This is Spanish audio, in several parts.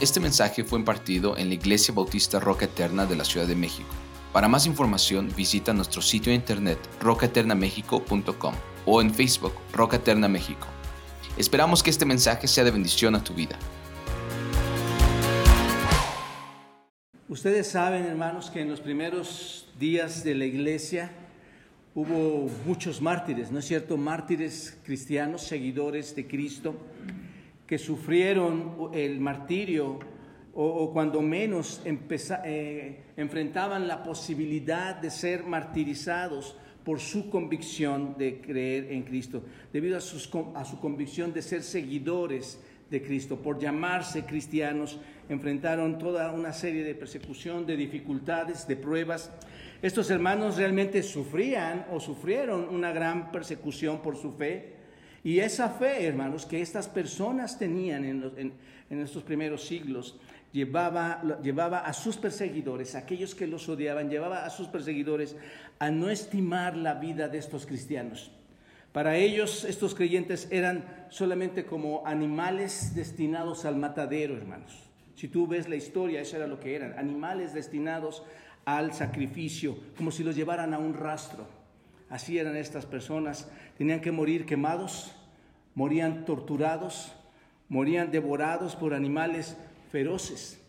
Este mensaje fue impartido en la Iglesia Bautista Roca Eterna de la Ciudad de México. Para más información visita nuestro sitio de internet rocaeternamexico.com o en Facebook Roca Eterna México. Esperamos que este mensaje sea de bendición a tu vida. Ustedes saben, hermanos, que en los primeros días de la iglesia hubo muchos mártires, ¿no es cierto? Mártires cristianos, seguidores de Cristo, que sufrieron el martirio o, cuando menos eh, enfrentaban la posibilidad de ser martirizados por su convicción de creer en Cristo, debido a, a su convicción de ser seguidores de Cristo, por llamarse cristianos, enfrentaron toda una serie de persecución, de dificultades, de pruebas. Estos hermanos realmente sufrían o sufrieron una gran persecución por su fe. Y esa fe, hermanos, que estas personas tenían en, estos primeros siglos, llevaba, llevaba a sus perseguidores, aquellos que los odiaban, llevaba a sus perseguidores a no estimar la vida de estos cristianos. Para ellos estos creyentes eran solamente como animales destinados al matadero, hermanos. Si tú ves la historia, eso era lo que eran, animales destinados al sacrificio, como si los llevaran a un rastro. Así eran estas personas, tenían que morir quemados, morían torturados, morían devorados por animales feroces.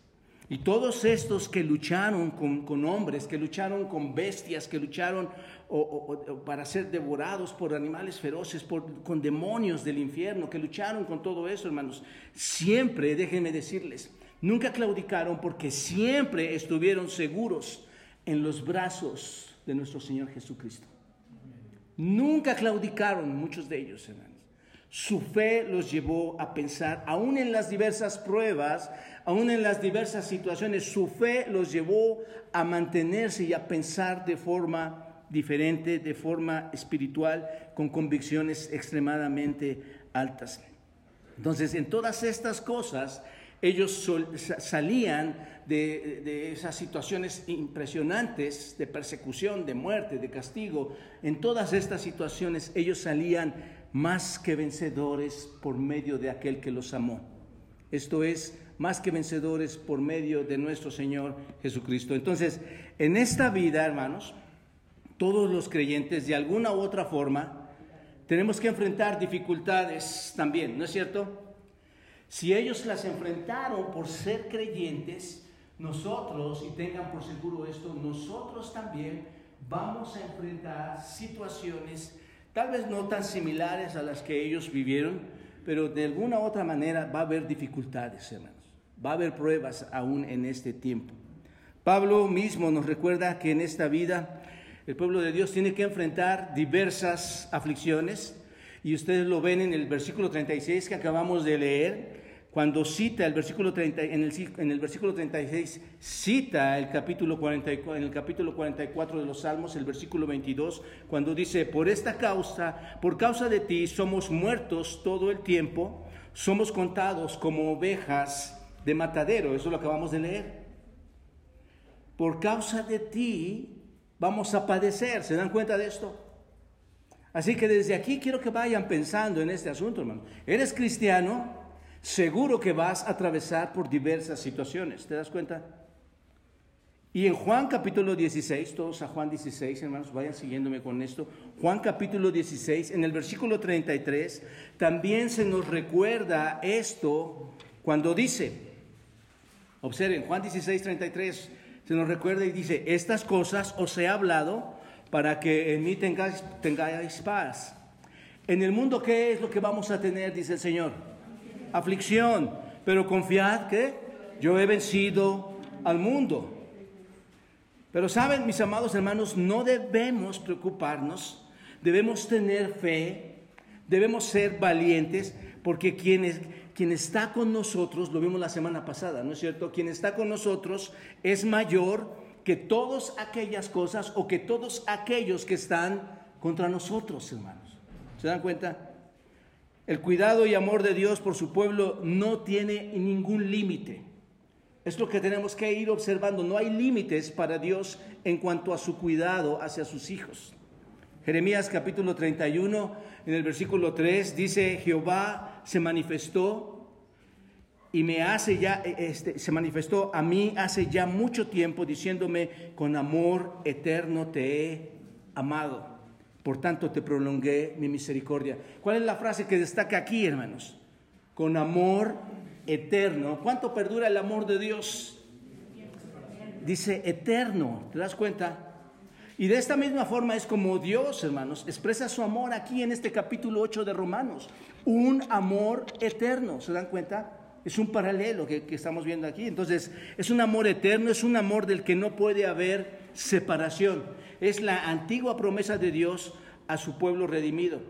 Y todos estos que lucharon con, hombres, que lucharon con bestias, que lucharon para ser devorados por animales feroces, por, con demonios del infierno, que lucharon con todo eso, hermanos, siempre, déjenme decirles, nunca claudicaron porque siempre estuvieron seguros en los brazos de nuestro Señor Jesucristo. Nunca claudicaron muchos de ellos, hermanos. Su fe los llevó a pensar, aún en las diversas pruebas, aún en las diversas situaciones, su fe los llevó a mantenerse y a pensar de forma diferente, de forma espiritual, con convicciones extremadamente altas. Entonces, en todas estas cosas, ellos salían de, esas situaciones impresionantes de persecución, de muerte, de castigo. En todas estas situaciones, ellos salían más que vencedores por medio de aquel que los amó. Esto es, más que vencedores por medio de nuestro Señor Jesucristo. Entonces, en esta vida, hermanos, todos los creyentes, de alguna u otra forma, tenemos que enfrentar dificultades también, ¿no es cierto? Si ellos las enfrentaron por ser creyentes, nosotros, y tengan por seguro esto, nosotros también vamos a enfrentar situaciones Tal vez no tan similares a las que ellos vivieron, pero de alguna otra manera va a haber dificultades, hermanos. Va a haber pruebas aún en este tiempo. Pablo mismo nos recuerda que en esta vida el pueblo de Dios tiene que enfrentar diversas aflicciones y ustedes lo ven en el versículo 36 que acabamos de leer cuando cita el versículo 30, en, el, en el versículo 36, cita el capítulo 44, en el capítulo 44 de los Salmos, el versículo 22, cuando dice, por esta causa, por causa de ti, somos muertos todo el tiempo, somos contados como ovejas de matadero, eso lo acabamos de leer. Por causa de ti vamos a padecer, ¿se dan cuenta de esto? Así que desde aquí quiero que vayan pensando en este asunto, hermano. ¿Eres cristiano? seguro que vas a atravesar por diversas situaciones. ¿Te das cuenta? Y en Juan capítulo 16, todos a Juan 16, hermanos, vayan siguiéndome con esto. Juan capítulo 16, en el versículo 33, también se nos recuerda esto cuando dice, observen, Juan 16, 33, se nos recuerda y dice, estas cosas os he hablado para que en mí tengáis, tengáis paz. En el mundo, ¿qué es lo que vamos a tener? Dice el Señor aflicción, pero confiad que yo he vencido al mundo. Pero saben, mis amados hermanos, no debemos preocuparnos, debemos tener fe, debemos ser valientes, porque quien, quien está con nosotros, lo vimos la semana pasada, ¿no es cierto? Quien está con nosotros es mayor que todas aquellas cosas o que todos aquellos que están contra nosotros, hermanos. ¿Se dan cuenta? El cuidado y amor de Dios por su pueblo no tiene ningún límite. Es lo que tenemos que ir observando. No hay límites para Dios en cuanto a su cuidado hacia sus hijos. Jeremías capítulo 31, en el versículo 3, dice, Jehová se manifestó y me hace ya, e, este, se manifestó a mí hace ya mucho tiempo diciéndome, con amor eterno te he amado. Por tanto te prolongué mi misericordia. ¿Cuál es la frase que destaca aquí, hermanos? Con amor eterno. ¿Cuánto perdura el amor de Dios? Dice eterno, ¿te das cuenta? Y de esta misma forma es como Dios, hermanos, expresa su amor aquí en este capítulo 8 de Romanos. Un amor eterno, ¿se dan cuenta? Es un paralelo que, estamos viendo aquí. Entonces, es un amor eterno, es un amor del que no puede haber separación. Es la antigua promesa de Dios a su pueblo redimido.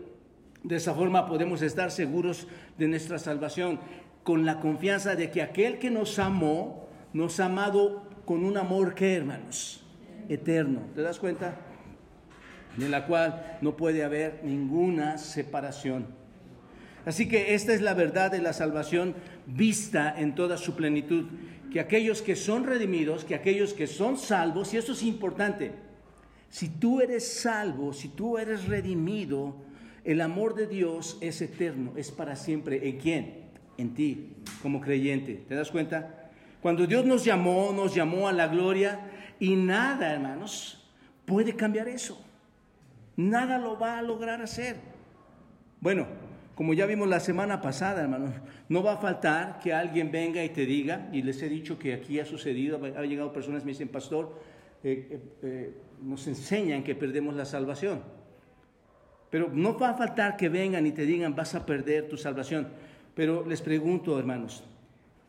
De esa forma podemos estar seguros de nuestra salvación, con la confianza de que aquel que nos amó, nos ha amado con un amor que, hermanos, eterno. ¿Te das cuenta? De la cual no puede haber ninguna separación. Así que esta es la verdad de la salvación vista en toda su plenitud. Que aquellos que son redimidos, que aquellos que son salvos, y esto es importante, si tú eres salvo, si tú eres redimido, el amor de Dios es eterno, es para siempre. ¿En quién? En ti, como creyente. ¿Te das cuenta? Cuando Dios nos llamó, nos llamó a la gloria, y nada, hermanos, puede cambiar eso. Nada lo va a lograr hacer. Bueno, como ya vimos la semana pasada, hermanos, no va a faltar que alguien venga y te diga, y les he dicho que aquí ha sucedido, ha llegado personas y me dicen, pastor, eh, eh, eh, nos enseñan que perdemos la salvación. Pero no va a faltar que vengan y te digan, vas a perder tu salvación. Pero les pregunto, hermanos,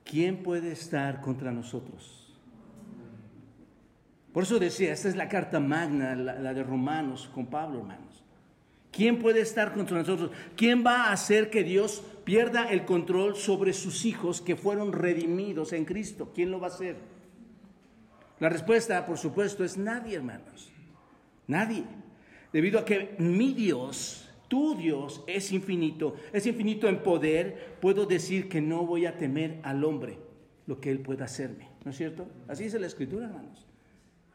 ¿quién puede estar contra nosotros? Por eso decía, esta es la carta magna, la, de Romanos con Pablo, hermanos. ¿Quién puede estar contra nosotros? ¿Quién va a hacer que Dios pierda el control sobre sus hijos que fueron redimidos en Cristo? ¿Quién lo va a hacer? La respuesta, por supuesto, es nadie, hermanos. Nadie. Debido a que mi Dios, tu Dios, es infinito, es infinito en poder, puedo decir que no voy a temer al hombre lo que él pueda hacerme. ¿No es cierto? Así dice la Escritura, hermanos.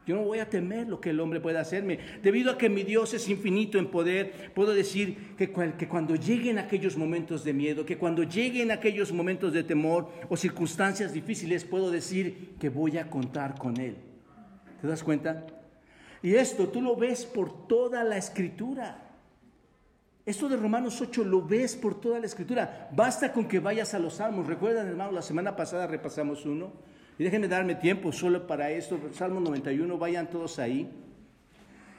Yo no voy a temer lo que el hombre pueda hacerme. Debido a que mi Dios es infinito en poder, puedo decir que, cuando lleguen aquellos momentos de miedo, que cuando lleguen aquellos momentos de temor o circunstancias difíciles, puedo decir que voy a contar con Él. ¿Te das cuenta? Y esto tú lo ves por toda la escritura. Esto de Romanos 8 lo ves por toda la escritura. Basta con que vayas a los salmos. ¿Recuerdan, hermano? La semana pasada repasamos uno. Y déjenme darme tiempo solo para esto. Salmo 91, vayan todos ahí.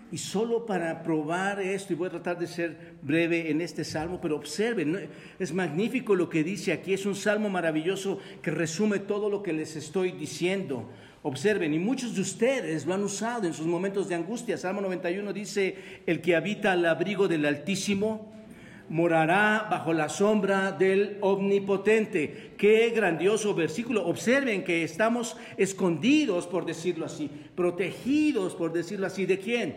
Y solo para probar esto, y voy a tratar de ser breve en este salmo, pero observen, es magnífico lo que dice aquí, es un salmo maravilloso que resume todo lo que les estoy diciendo. Observen, y muchos de ustedes lo han usado en sus momentos de angustia. Salmo 91 dice, el que habita al abrigo del Altísimo morará bajo la sombra del Omnipotente. Qué grandioso versículo. Observen que estamos escondidos, por decirlo así, protegidos, por decirlo así. ¿De quién?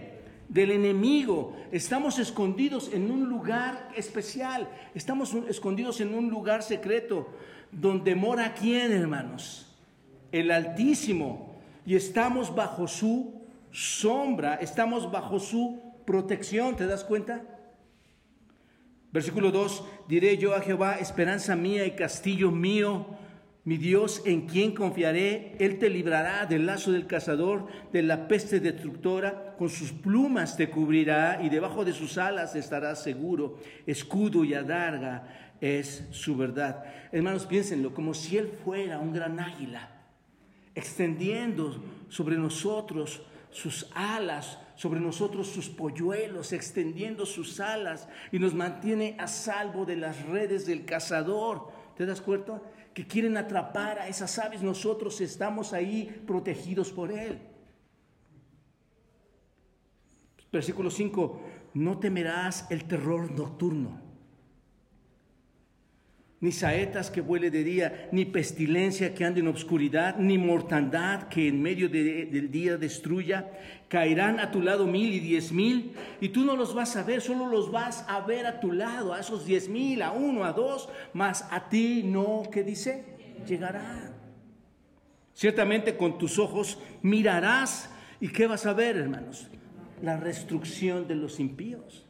Del enemigo. Estamos escondidos en un lugar especial. Estamos escondidos en un lugar secreto. Donde mora quién, hermanos? El Altísimo. Y estamos bajo su sombra. Estamos bajo su protección. ¿Te das cuenta? Versículo 2, diré yo a Jehová, esperanza mía y castillo mío, mi Dios en quien confiaré, Él te librará del lazo del cazador, de la peste destructora, con sus plumas te cubrirá y debajo de sus alas estarás seguro, escudo y adarga es su verdad. Hermanos, piénsenlo, como si Él fuera un gran águila, extendiendo sobre nosotros sus alas, sobre nosotros sus polluelos, extendiendo sus alas y nos mantiene a salvo de las redes del cazador. ¿Te das cuenta? Que quieren atrapar a esas aves, nosotros estamos ahí protegidos por Él. Versículo 5, no temerás el terror nocturno ni saetas que vuele de día, ni pestilencia que ande en obscuridad, ni mortandad que en medio del día destruya. Caerán a tu lado mil y diez mil, y tú no los vas a ver, solo los vas a ver a tu lado, a esos diez mil, a uno, a dos, mas a ti no, ¿qué dice? Llegará. Ciertamente con tus ojos mirarás, ¿y qué vas a ver, hermanos? La destrucción de los impíos.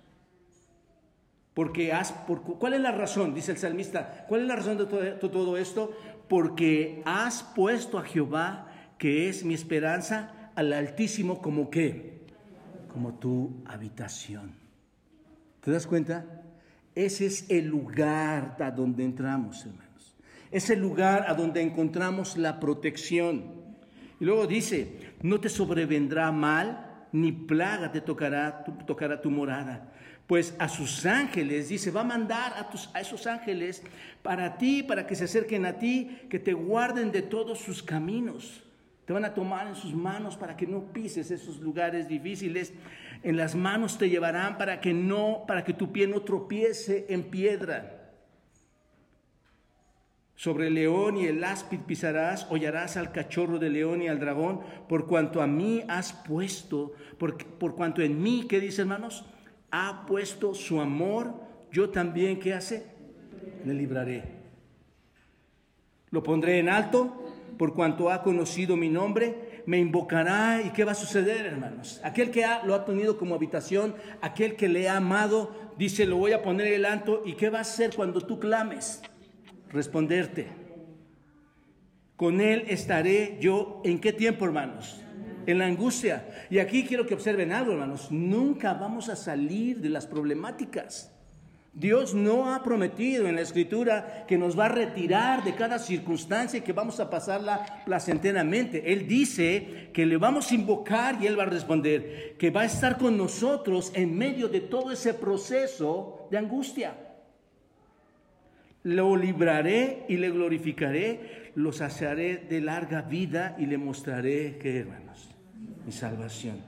Porque has, ¿cuál es la razón? Dice el salmista, ¿cuál es la razón de todo, esto? porque has puesto a Jehová, que es mi esperanza, al Altísimo como qué? Como tu habitación. ¿Te das cuenta? Ese es el lugar a donde entramos, hermanos. Es el lugar a donde encontramos la protección. Y luego dice, no te sobrevendrá mal, ni plaga te tocará, tocará tu morada. Pues a sus ángeles, dice, va a mandar a, tus, a esos ángeles para ti, para que se acerquen a ti, que te guarden de todos sus caminos. Te van a tomar en sus manos para que no pises esos lugares difíciles. En las manos te llevarán para que no, para que tu pie no tropiece en piedra. Sobre el león y el áspid pisarás, hollarás al cachorro del león y al dragón, por cuanto a mí has puesto, por, por cuanto en mí, ¿qué dice hermanos? Ha puesto su amor, yo también, ¿qué hace? Le libraré. Lo pondré en alto, por cuanto ha conocido mi nombre, me invocará y ¿qué va a suceder, hermanos? Aquel que lo ha tenido como habitación, aquel que le ha amado, dice, lo voy a poner en el alto y ¿qué va a hacer cuando tú clames? responderte. Con Él estaré yo en qué tiempo, hermanos? En la angustia. Y aquí quiero que observen algo, hermanos. Nunca vamos a salir de las problemáticas. Dios no ha prometido en la escritura que nos va a retirar de cada circunstancia y que vamos a pasarla placenteramente. Él dice que le vamos a invocar y Él va a responder, que va a estar con nosotros en medio de todo ese proceso de angustia. Lo libraré y le glorificaré, lo saciaré de larga vida y le mostraré, ¿qué hermanos? Mi salvación.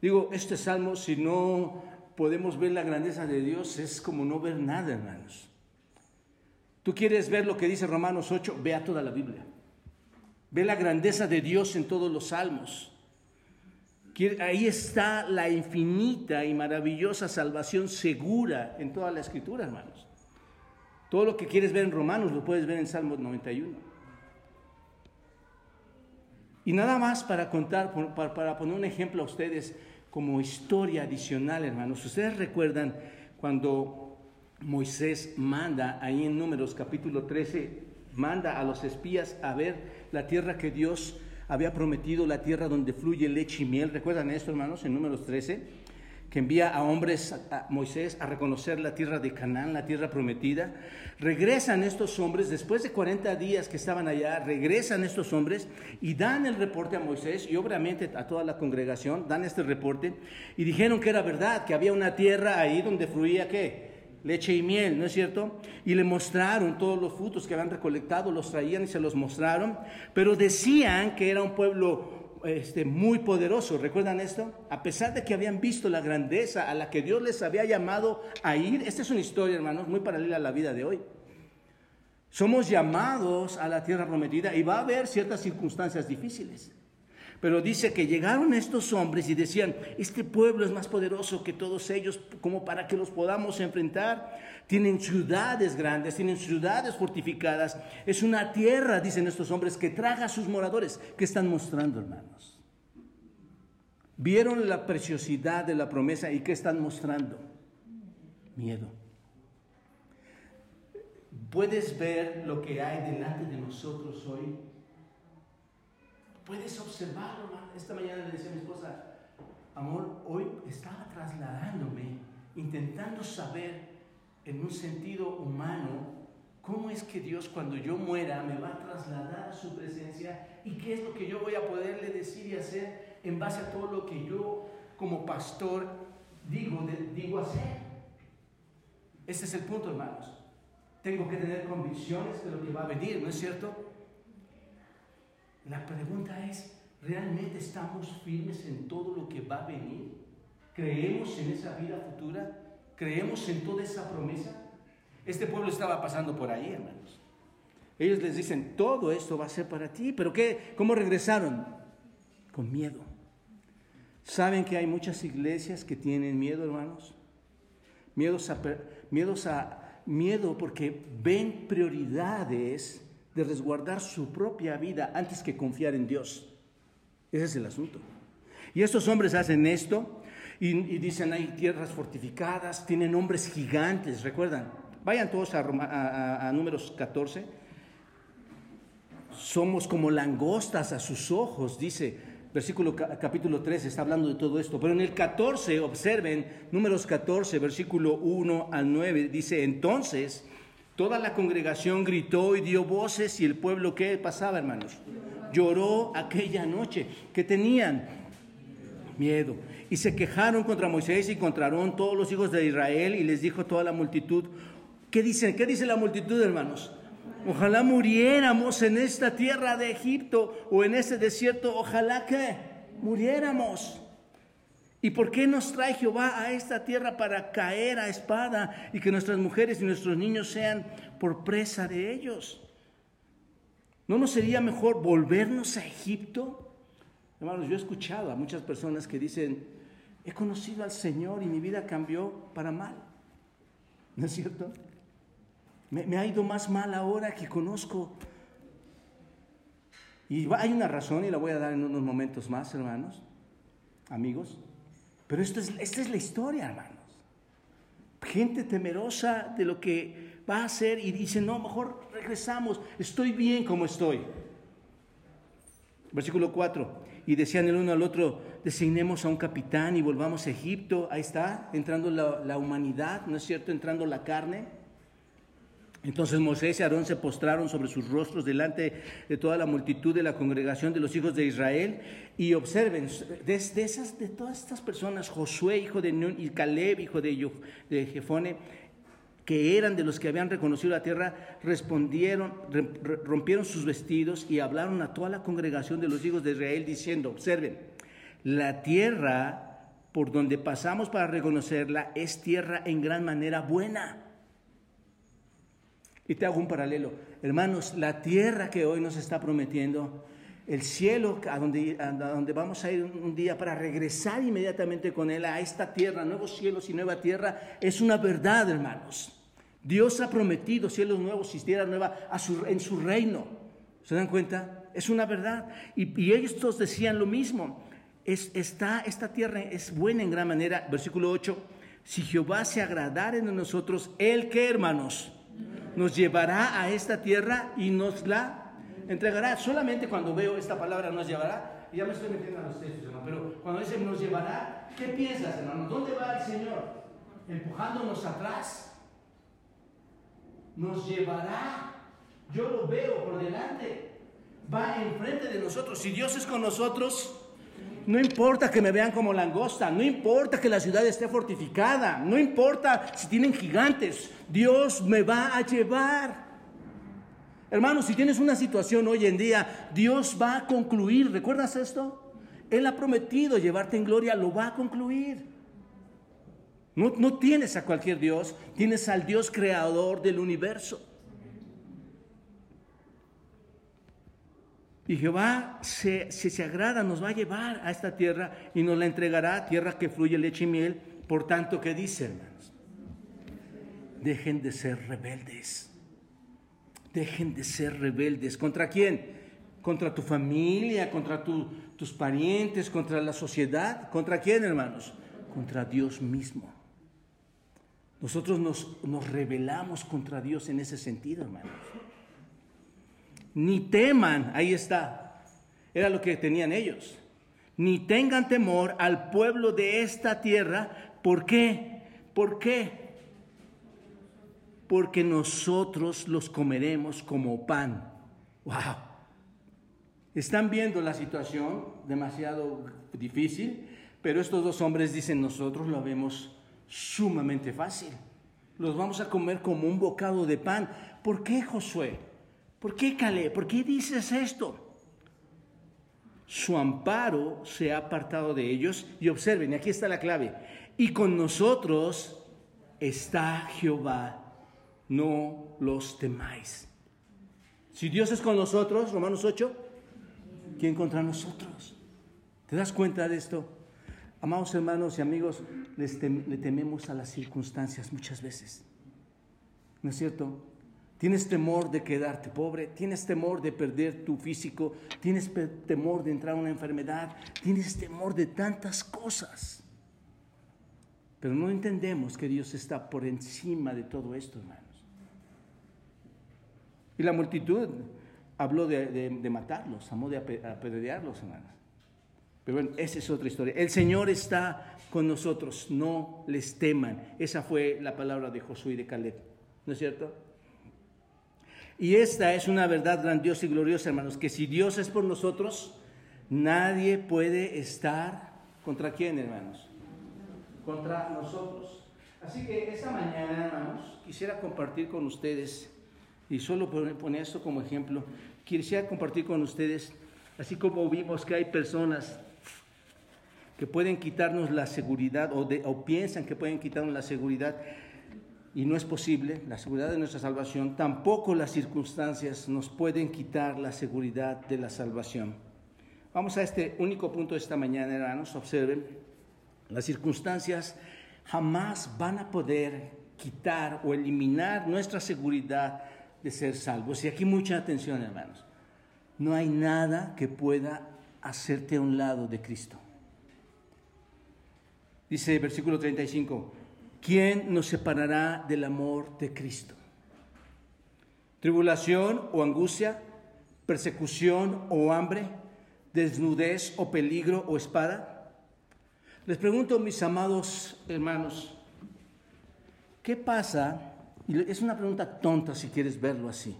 Digo, este salmo, si no podemos ver la grandeza de Dios, es como no ver nada, hermanos. Tú quieres ver lo que dice Romanos 8, vea toda la Biblia. Ve la grandeza de Dios en todos los salmos. Ahí está la infinita y maravillosa salvación segura en toda la escritura, hermanos. Todo lo que quieres ver en Romanos lo puedes ver en Salmos 91. Y nada más para contar, para poner un ejemplo a ustedes como historia adicional, hermanos. Ustedes recuerdan cuando Moisés manda, ahí en Números capítulo 13, manda a los espías a ver la tierra que Dios había prometido, la tierra donde fluye leche y miel. ¿Recuerdan esto, hermanos, en Números 13? Que envía a hombres, a Moisés, a reconocer la tierra de Canaán, la tierra prometida. Regresan estos hombres, después de 40 días que estaban allá, regresan estos hombres y dan el reporte a Moisés y obviamente a toda la congregación, dan este reporte y dijeron que era verdad, que había una tierra ahí donde fluía qué? Leche y miel, ¿no es cierto? Y le mostraron todos los frutos que habían recolectado, los traían y se los mostraron, pero decían que era un pueblo este, muy poderoso. ¿Recuerdan esto? A pesar de que habían visto la grandeza a la que Dios les había llamado a ir, esta es una historia, hermanos, muy paralela a la vida de hoy. Somos llamados a la tierra prometida y va a haber ciertas circunstancias difíciles. Pero dice que llegaron estos hombres y decían, este pueblo es más poderoso que todos ellos como para que los podamos enfrentar. Tienen ciudades grandes, tienen ciudades fortificadas. Es una tierra, dicen estos hombres, que traga a sus moradores. ¿Qué están mostrando, hermanos? Vieron la preciosidad de la promesa y ¿qué están mostrando? Miedo. ¿Puedes ver lo que hay delante de nosotros hoy? Puedes observarlo, hermano. Esta mañana le decía a mi esposa, amor, hoy estaba trasladándome, intentando saber en un sentido humano, ¿cómo es que Dios cuando yo muera me va a trasladar a su presencia y qué es lo que yo voy a poderle decir y hacer en base a todo lo que yo como pastor digo, digo hacer? Ese es el punto, hermanos. Tengo que tener convicciones de lo que va a venir, ¿no es cierto? La pregunta es, ¿realmente estamos firmes en todo lo que va a venir? ¿Creemos en esa vida futura? ¿Creemos en toda esa promesa? Este pueblo estaba pasando por ahí, hermanos. Ellos les dicen, todo esto va a ser para ti, pero ¿qué? ¿Cómo regresaron? Con miedo. ¿Saben que hay muchas iglesias que tienen miedo, hermanos? Miedos a, miedos a, miedo porque ven prioridades de resguardar su propia vida antes que confiar en Dios. Ese es el asunto. Y estos hombres hacen esto y, dicen hay tierras fortificadas, tienen hombres gigantes, recuerdan. Vayan todos a, números 14. somos como langostas a sus ojos, dice versículo capítulo 3 está hablando de todo esto, pero en el 14, observen, números 14, versículo 1 al 9, dice, entonces toda la congregación gritó y dio voces y el pueblo, ¿qué pasaba, hermanos? Lloró aquella noche, que tenían miedo. Y se quejaron contra Moisés y contra todos los hijos de Israel y les dijo toda la multitud, ¿qué dicen? ¿Qué dice la multitud, hermanos? Ojalá muriéramos en esta tierra de Egipto o en este desierto. Ojalá que muriéramos. ¿Y por qué nos trae Jehová a esta tierra para caer a espada y que nuestras mujeres y nuestros niños sean por presa de ellos? ¿No nos sería mejor volvernos a Egipto? Hermanos, yo he escuchado a muchas personas que dicen, he conocido al Señor y mi vida cambió para mal. ¿No es cierto? Me, ha ido más mal ahora que conozco. Y hay una razón y la voy a dar en unos momentos más, hermanos, amigos. Pero esto es, esta es la historia, hermanos. Gente temerosa de lo que va a hacer y dice, no, mejor regresamos, estoy bien como estoy. Versículo 4. Y decían el uno al otro, designemos a un capitán y volvamos a Egipto. Ahí está, entrando la, la humanidad, ¿no es cierto? Entrando la carne. Entonces Moisés y Aarón se postraron sobre sus rostros delante de toda la multitud de la congregación de los hijos de Israel. Y observen, de, esas, de todas estas personas, Josué, hijo de Nun, y Caleb, hijo de, de Jefone, que eran de los que habían reconocido la tierra, respondieron, rompieron sus vestidos y hablaron a toda la congregación de los hijos de Israel diciendo, observen, la tierra por donde pasamos para reconocerla es tierra en gran manera buena y te hago un paralelo. Hermanos, la tierra que hoy nos está prometiendo, el cielo a donde, a donde vamos a ir un día para regresar inmediatamente con Él a esta tierra, nuevos cielos y nueva tierra, es una verdad, hermanos. Dios ha prometido cielos nuevos y tierra nueva en su reino. ¿Se dan cuenta? Es una verdad. Y, ellos decían lo mismo. Es, está, esta tierra es buena en gran manera. Versículo 8. Si Jehová se agradara en nosotros, ¿Él qué, hermanos? Nos llevará a esta tierra y nos la entregará. Solamente cuando veo esta palabra nos llevará, y ya me estoy metiendo a los textos, hermano, pero cuando dice nos llevará, ¿qué piensas, hermano? ¿Dónde va el Señor? ¿Empujándonos atrás? Nos llevará. Yo lo veo por delante. Va enfrente de nosotros. Si Dios es con nosotros, no importa que me vean como langosta, no importa que la ciudad esté fortificada, no importa si tienen gigantes, Dios me va a llevar. Hermanos, si tienes una situación hoy en día, Dios va a concluir. ¿Recuerdas esto? Él ha prometido llevarte en gloria, lo va a concluir. No, no tienes a cualquier Dios, tienes al Dios creador del universo. Y Jehová, si se, agrada, nos va a llevar a esta tierra y nos la entregará, tierra que fluye leche y miel. Por tanto, ¿qué dice, hermanos? Dejen de ser rebeldes. Dejen de ser rebeldes. ¿Contra quién? Contra tu familia, contra tus parientes, contra la sociedad. ¿Contra quién, hermanos? Contra Dios mismo. Nosotros nos, nos rebelamos contra Dios en ese sentido, hermanos ni teman, ahí está, era lo que tenían ellos, ni tengan temor al pueblo de esta tierra. ¿Por qué? ¿Por qué? Porque nosotros los comeremos como pan. ¡Wow! Están viendo la situación demasiado difícil, pero estos dos hombres dicen, nosotros lo vemos sumamente fácil. Los vamos a comer como un bocado de pan. ¿Por qué, Josué? ¿Por qué, Caleb? ¿Por qué dices esto? Su amparo se ha apartado de ellos y observen, aquí está la clave. Y con nosotros está Jehová, no los temáis. Si Dios es con nosotros, Romanos 8, ¿quién contra nosotros? ¿Te das cuenta de esto? Amados hermanos y amigos, le tememos a las circunstancias muchas veces. ¿No es cierto? Tienes temor de quedarte pobre, tienes temor de perder tu físico, tienes temor de entrar a una enfermedad, tienes temor de tantas cosas. Pero no entendemos que Dios está por encima de todo esto, hermanos. Y la multitud habló de, matarlos, amó de apedrearlos, hermanos. Pero bueno, esa es otra historia. El Señor está con nosotros, no les teman. Esa fue la palabra de Josué y de Caleb, ¿no es cierto? Y esta es una verdad grandiosa y gloriosa, hermanos, que si Dios es por nosotros, nadie puede estar contra quién, hermanos? Contra nosotros. Así que esta mañana, hermanos, quisiera compartir con ustedes, y solo poner esto como ejemplo, quisiera compartir con ustedes, así como vimos que hay personas que pueden quitarnos la seguridad o, o piensan que pueden quitarnos la seguridad, y no es posible, la seguridad de nuestra salvación, tampoco las circunstancias nos pueden quitar la seguridad de la salvación. Vamos a este único punto de esta mañana, hermanos, observen, las circunstancias jamás van a poder quitar o eliminar nuestra seguridad de ser salvos. Y aquí mucha atención, hermanos. No hay nada que pueda hacerte a un lado de Cristo. Dice versículo 35, ¿quién nos separará del amor de Cristo? ¿Tribulación o angustia? ¿Persecución o hambre? ¿Desnudez o peligro o espada? Les pregunto, mis amados hermanos, ¿qué pasa? Y es una pregunta tonta si quieres verlo así.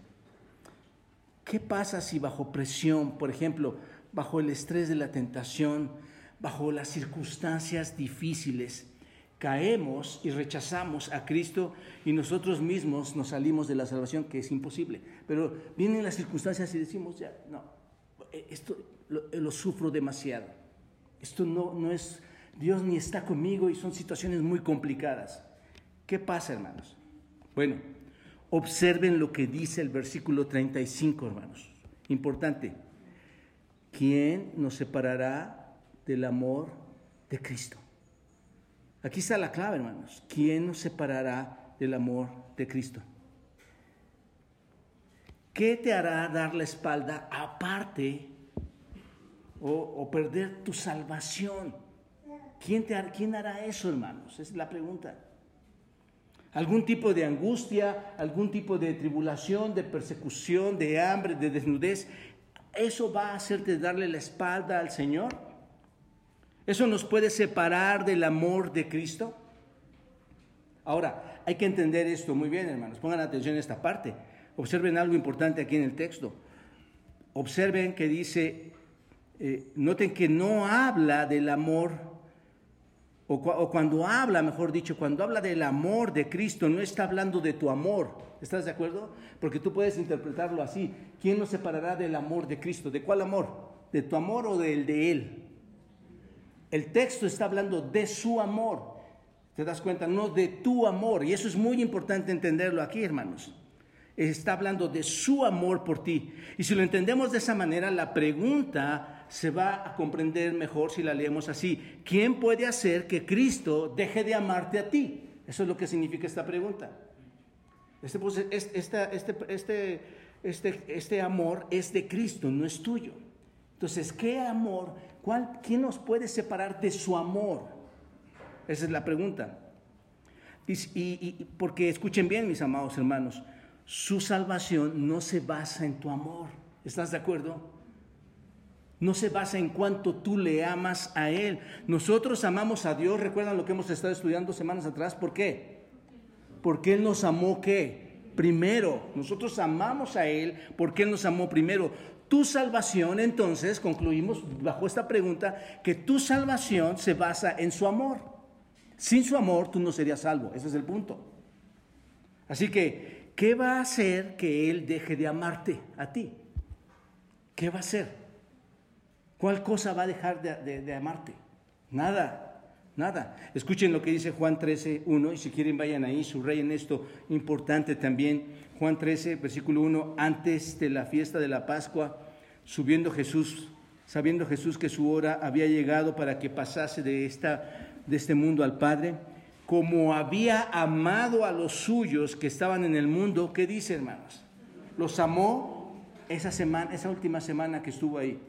¿Qué pasa si bajo presión, por ejemplo, bajo el estrés de la tentación, bajo las circunstancias difíciles, caemos y rechazamos a Cristo y nosotros mismos nos salimos de la salvación, que es imposible. Pero vienen las circunstancias y decimos, ya, no, esto lo, sufro demasiado. Esto no, no es, Dios ni está conmigo y son situaciones muy complicadas. ¿Qué pasa, hermanos? Bueno, observen lo que dice el versículo 35, hermanos. Importante. ¿Quién nos separará del amor de Cristo? Aquí está la clave, hermanos. ¿Quién nos separará del amor de Cristo? ¿Qué te hará dar la espalda aparte o, perder tu salvación? ¿Quién, te, ¿Quién hará eso, hermanos? Es la pregunta. ¿Algún tipo de angustia, algún tipo de tribulación, de persecución, de hambre, de desnudez? ¿Eso va a hacerte darle la espalda al Señor? ¿Eso nos puede separar del amor de Cristo? Ahora, hay que entender esto muy bien, hermanos. Pongan atención a esta parte. Observen algo importante aquí en el texto. Observen que dice, eh, noten que no habla del amor, o, o, cuando habla, mejor dicho, cuando habla del amor de Cristo, no está hablando de tu amor. ¿Estás de acuerdo? Porque tú puedes interpretarlo así. ¿Quién nos separará del amor de Cristo? ¿De cuál amor? ¿De tu amor o del de Él? El texto está hablando de su amor. ¿Te das cuenta? No de tu amor. Y eso es muy importante entenderlo aquí, hermanos. Está hablando de su amor por ti. Y si lo entendemos de esa manera, la pregunta se va a comprender mejor si la leemos así. ¿Quién puede hacer que Cristo deje de amarte a ti? Eso es lo que significa esta pregunta. Este, pues, este, este, este, este amor es de Cristo, no es tuyo. Entonces, ¿qué amor? ¿Cuál, ¿Quién nos puede separar de su amor? Esa es la pregunta. Y, porque escuchen bien, mis amados hermanos, su salvación no se basa en tu amor. ¿Estás de acuerdo? No se basa en cuánto tú le amas a Él. Nosotros amamos a Dios, recuerdan lo que hemos estado estudiando semanas atrás, ¿por qué? Porque Él nos amó qué? Primero, nosotros amamos a Él porque Él nos amó primero. Tu salvación, entonces, concluimos bajo esta pregunta, que tu salvación se basa en su amor. Sin su amor tú no serías salvo, ese es el punto. Así que, ¿qué va a hacer que Él deje de amarte a ti? ¿Qué va a hacer? ¿Cuál cosa va a dejar de, amarte? Nada, nada. Escuchen lo que dice Juan 13, 1, y si quieren vayan ahí, subrayen esto importante también. Juan 13, versículo 1, antes de la fiesta de la Pascua, subiendo Jesús, sabiendo Jesús que su hora había llegado para que pasase de, esta, de este mundo al Padre, como había amado a los suyos que estaban en el mundo, ¿qué dice, hermanos? Los amó esa semana, esa última semana que estuvo ahí.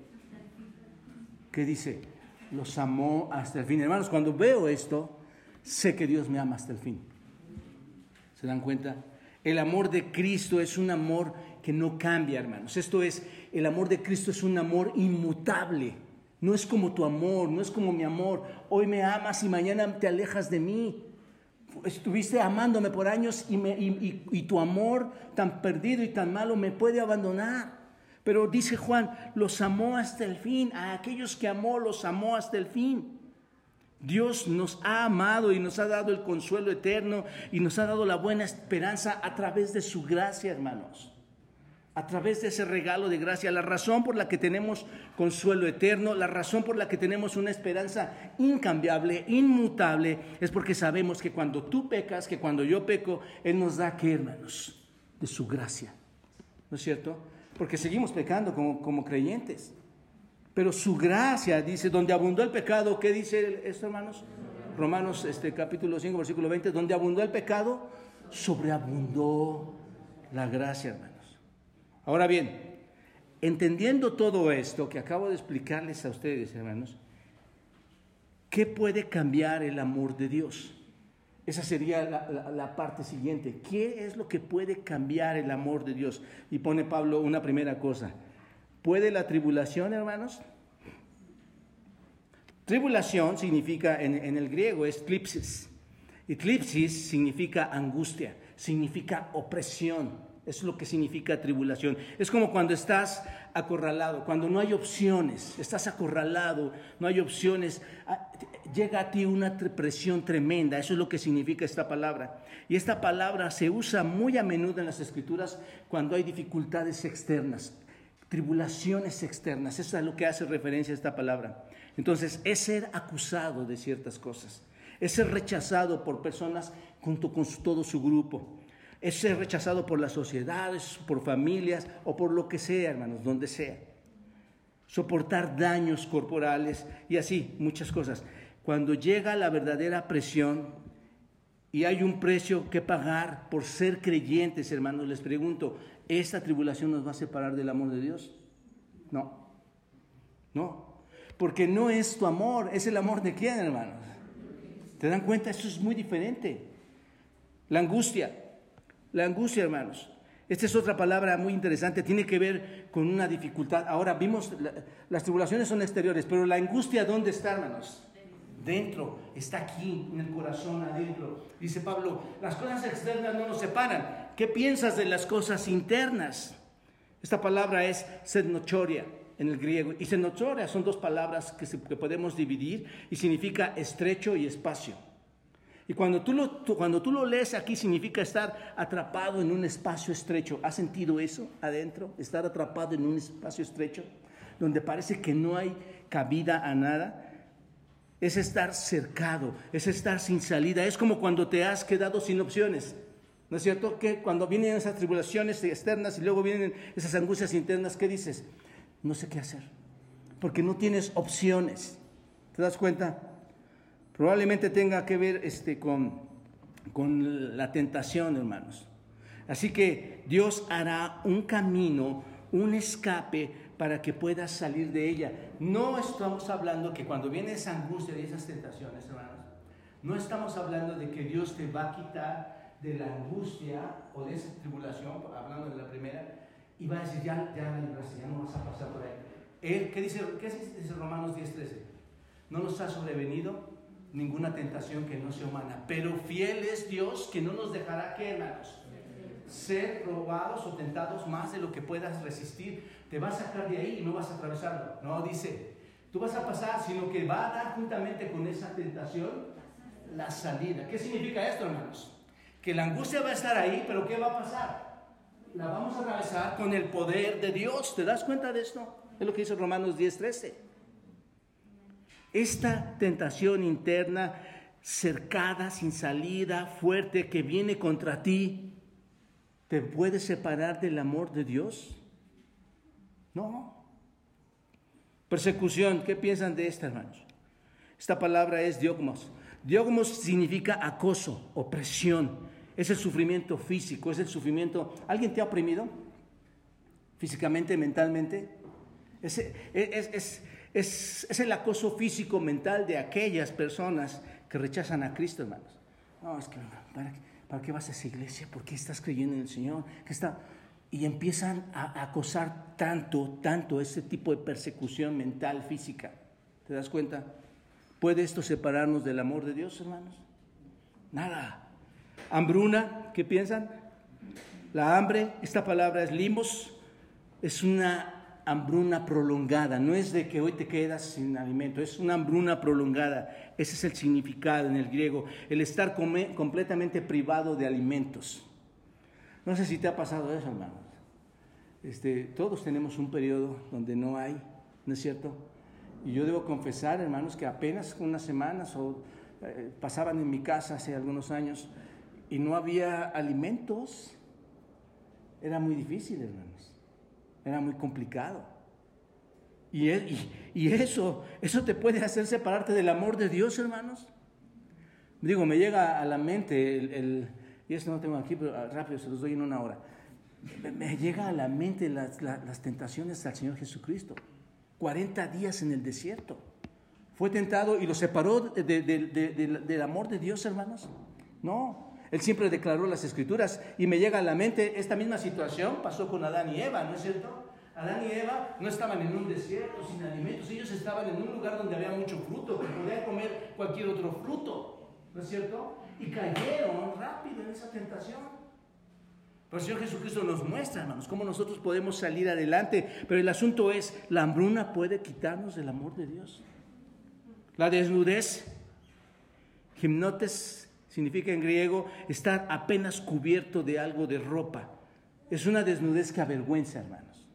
¿Qué dice? Los amó hasta el fin. Hermanos, cuando veo esto, sé que Dios me ama hasta el fin. ¿Se dan cuenta? El amor de Cristo es un amor que no cambia, hermanos. Esto es, el amor de Cristo es un amor inmutable. No es como tu amor, no es como mi amor. Hoy me amas y mañana te alejas de mí. Estuviste amándome por años y, y tu amor tan perdido y tan malo me puede abandonar. Pero dice Juan, los amó hasta el fin. A aquellos que amó, los amó hasta el fin. Dios nos ha amado y nos ha dado el consuelo eterno y nos ha dado la buena esperanza a través de su gracia, hermanos. A través de ese regalo de gracia, la razón por la que tenemos consuelo eterno, la razón por la que tenemos una esperanza incambiable, inmutable, es porque sabemos que cuando tú pecas, que cuando yo peco, Él nos da que, hermanos, de su gracia. ¿No es cierto? Porque seguimos pecando como, como creyentes. Pero su gracia, dice, donde abundó el pecado, ¿qué dice esto, hermanos? Romanos este, capítulo 5, versículo 20, donde abundó el pecado, sobreabundó la gracia, hermanos. Ahora bien, entendiendo todo esto que acabo de explicarles a ustedes, hermanos, ¿qué puede cambiar el amor de Dios? Esa sería la, parte siguiente. ¿Qué es lo que puede cambiar el amor de Dios? Y pone Pablo una primera cosa. ¿Puede la tribulación, hermanos? Tribulación significa, en, el griego, es eclipsis. Eclipsis significa angustia, significa opresión. Es lo que significa tribulación. Es como cuando estás acorralado, cuando no hay opciones, estás acorralado, no hay opciones, ah, llega a ti una presión tremenda. Eso es lo que significa esta palabra. Y esta palabra se usa muy a menudo en las escrituras cuando hay dificultades externas tribulaciones externas. Eso es a lo que hace referencia esta palabra. Entonces, es ser acusado de ciertas cosas. Es ser rechazado por personas junto con todo su grupo. Es ser rechazado por las sociedades, por familias o por lo que sea, hermanos, donde sea. Soportar daños corporales y así, muchas cosas. Cuando llega la verdadera presión y hay un precio que pagar por ser creyentes, hermanos, les pregunto, ¿esta tribulación nos va a separar del amor de Dios? No, no, porque no es tu amor, es el amor de quién, hermanos. ¿Te dan cuenta? Eso es muy diferente. La angustia, la angustia, hermanos. Esta es otra palabra muy interesante, tiene que ver con una dificultad. Ahora vimos, las tribulaciones son exteriores, pero la angustia, ¿dónde está, hermanos? dentro, está aquí, en el corazón adentro. Dice Pablo, las cosas externas no nos separan. ¿Qué piensas de las cosas internas? Esta palabra es sednochoria en el griego. Y sednochoria son dos palabras que, podemos dividir y significa estrecho y espacio. Y cuando tú, lo, cuando tú lo lees aquí significa estar atrapado en un espacio estrecho. ¿Has sentido eso adentro? Estar atrapado en un espacio estrecho donde parece que no hay cabida a nada es estar cercado, es estar sin salida, es como cuando te has quedado sin opciones. ¿No es cierto? Que cuando vienen esas tribulaciones externas y luego vienen esas angustias internas, ¿qué dices? No sé qué hacer, porque no tienes opciones. ¿Te das cuenta? Probablemente tenga que ver este, con, con la tentación, hermanos. Así que Dios hará un camino, un escape para que puedas salir de ella. No estamos hablando que cuando viene esa angustia y esas tentaciones, hermanos, no estamos hablando de que Dios te va a quitar de la angustia o de esa tribulación, hablando de la primera, y va a decir, ya, ya ya no vas a pasar por ahí. ¿qué dice, qué dice Romanos 10:13? No nos ha sobrevenido ninguna tentación que no sea humana, pero fiel es Dios que no nos dejará que, hermanos, ser probados o tentados más de lo que puedas resistir. Te vas a sacar de ahí y no vas a atravesarlo. No, dice, tú vas a pasar, sino que va a dar juntamente con esa tentación la salida. ¿Qué significa esto, hermanos? Que la angustia va a estar ahí, pero ¿qué va a pasar? La vamos a atravesar con el poder de Dios. ¿Te das cuenta de esto? Es lo que dice Romanos 10:13. Esta tentación interna, cercada, sin salida, fuerte, que viene contra ti, ¿Te puedes separar del amor de Dios? No. Persecución, ¿qué piensan de esta, hermanos? Esta palabra es diogmos. Diogmos significa acoso, opresión. Es el sufrimiento físico, es el sufrimiento. ¿Alguien te ha oprimido? Físicamente, mentalmente. Es, es, es, el acoso físico, mental de aquellas personas que rechazan a Cristo, hermanos. No, es que, ¿para qué? ¿Para qué vas a esa iglesia? ¿Por qué estás creyendo en el Señor? ¿Qué está? y empiezan a acosar tanto, tanto ese tipo de persecución mental, física. ¿Te das cuenta? ¿Puede esto separarnos del amor de Dios, hermanos? Nada. Hambruna, ¿qué piensan? La hambre, esta palabra es limos, es una hambruna prolongada, no es de que hoy te quedas sin alimento, es una hambruna prolongada. Ese es el significado en el griego, el estar completamente privado de alimentos. No sé si te ha pasado eso, hermanos. Este, todos tenemos un periodo donde no hay, ¿no es cierto? Y yo debo confesar, hermanos, que apenas unas semanas o eh, pasaban en mi casa hace algunos años y no había alimentos. Era muy difícil, hermanos. Era muy complicado. Y, y, eso, eso te puede hacer separarte del amor de Dios, hermanos. Digo, me llega a la mente el y esto no tengo aquí, pero ah, rápido se los doy en una hora. Me, llega a la mente las, tentaciones al Señor Jesucristo. 40 días en el desierto. Fue tentado y lo separó del amor de Dios, hermanos. No, él siempre declaró las escrituras y me llega a la mente esta misma situación pasó con Adán y Eva, ¿no es cierto? Adán y Eva no estaban en un desierto sin alimentos, ellos estaban en un lugar donde había mucho fruto, que podían comer cualquier otro fruto, ¿no es cierto? y cayeron rápido en esa tentación. Pero el Señor Jesucristo nos muestra, hermanos, cómo nosotros podemos salir adelante. Pero el asunto es, la hambruna puede quitarnos del amor de Dios. La desnudez, gimnotes, significa en griego estar apenas cubierto de algo de ropa. Es una desnudez que avergüenza, hermanos.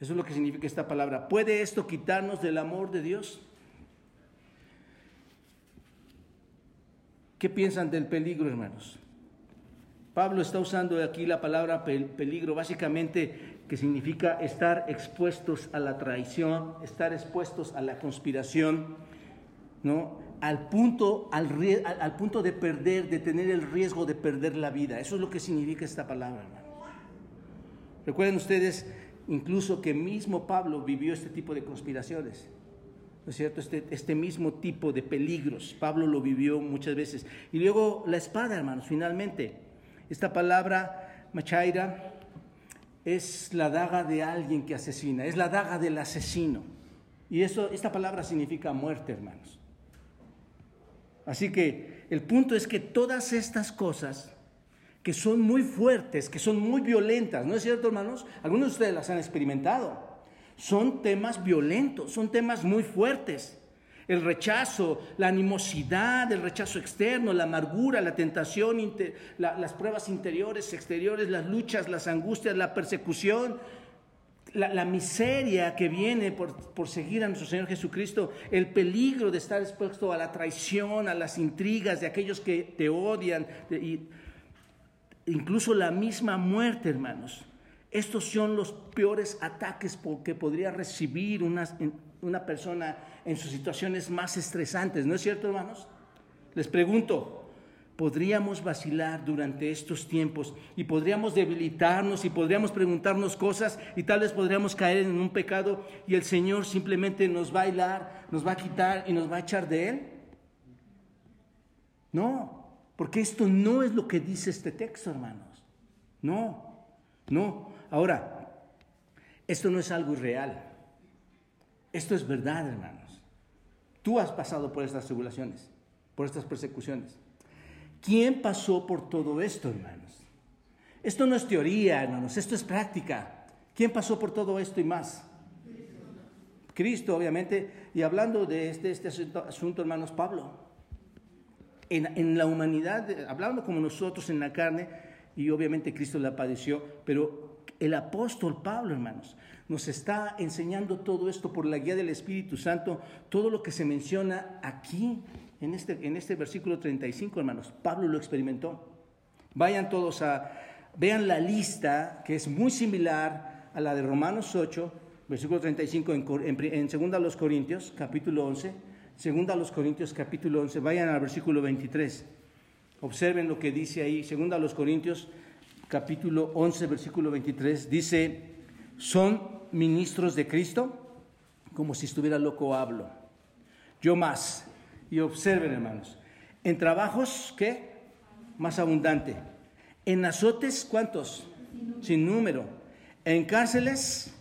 Eso es lo que significa esta palabra. ¿Puede esto quitarnos del amor de Dios? ¿Qué piensan del peligro, hermanos? Pablo está usando aquí la palabra peligro, básicamente que significa estar expuestos a la traición, estar expuestos a la conspiración, ¿no? Al punto, al, al punto de perder, de tener el riesgo de perder la vida. Eso es lo que significa esta palabra, hermanos. Recuerden ustedes incluso que mismo Pablo vivió este tipo de conspiraciones. ¿no es cierto? Este, este mismo tipo de peligros. Pablo lo vivió muchas veces. Y luego la espada, hermanos, finalmente. Esta palabra, machaira, es la daga de alguien que asesina, es la daga del asesino. Y eso, esta palabra significa muerte, hermanos. Así que el punto es que todas estas cosas que son muy fuertes, que son muy violentas, ¿no es cierto, hermanos? Algunos de ustedes las han experimentado son temas violentos, son temas muy fuertes. El rechazo, la animosidad, el rechazo externo, la amargura, la tentación, las pruebas interiores, exteriores, las luchas, las angustias, la persecución, la, miseria que viene por, seguir a nuestro Señor Jesucristo, el peligro de estar expuesto a la traición, a las intrigas de aquellos que te odian, incluso la misma muerte, hermanos. Estos son los peores ataques que podría recibir una, una persona en sus situaciones más estresantes, ¿no es cierto, hermanos? Les pregunto, podríamos vacilar durante estos tiempos y podríamos debilitarnos y podríamos preguntarnos cosas y tal vez podríamos caer en un pecado y el Señor simplemente nos va a hilar, nos va a quitar y nos va a echar de Él. No, porque esto no es lo que dice este texto, hermanos. No, no. Ahora, esto no es algo irreal. Esto es verdad, hermanos. Tú has pasado por estas tribulaciones, por estas persecuciones. ¿Quién pasó por todo esto, hermanos? Esto no es teoría, hermanos, esto es práctica. ¿Quién pasó por todo esto y más? Cristo, obviamente, y hablando de este, este asunto, hermanos, Pablo. En, en, la humanidad, hablando como nosotros en la carne, y obviamente Cristo la padeció, pero el apóstol Pablo, hermanos, nos está enseñando todo esto por la guía del Espíritu Santo, todo lo que se menciona aquí en este, en este versículo 35, hermanos. Pablo lo experimentó. Vayan todos a, vean la lista que es muy similar a la de Romanos 8, versículo 35, en, en, en segunda a los Corintios, capítulo 11, segunda a los Corintios, capítulo 11, vayan al versículo 23. Observen lo que dice ahí, segunda a los Corintios capítulo 11, versículo 23, dice, son ministros de Cristo, como si estuviera loco hablo. Yo más. Y observen, hermanos, en trabajos, ¿qué? Más abundante. En azotes, ¿cuántos? sin número, en cárceles,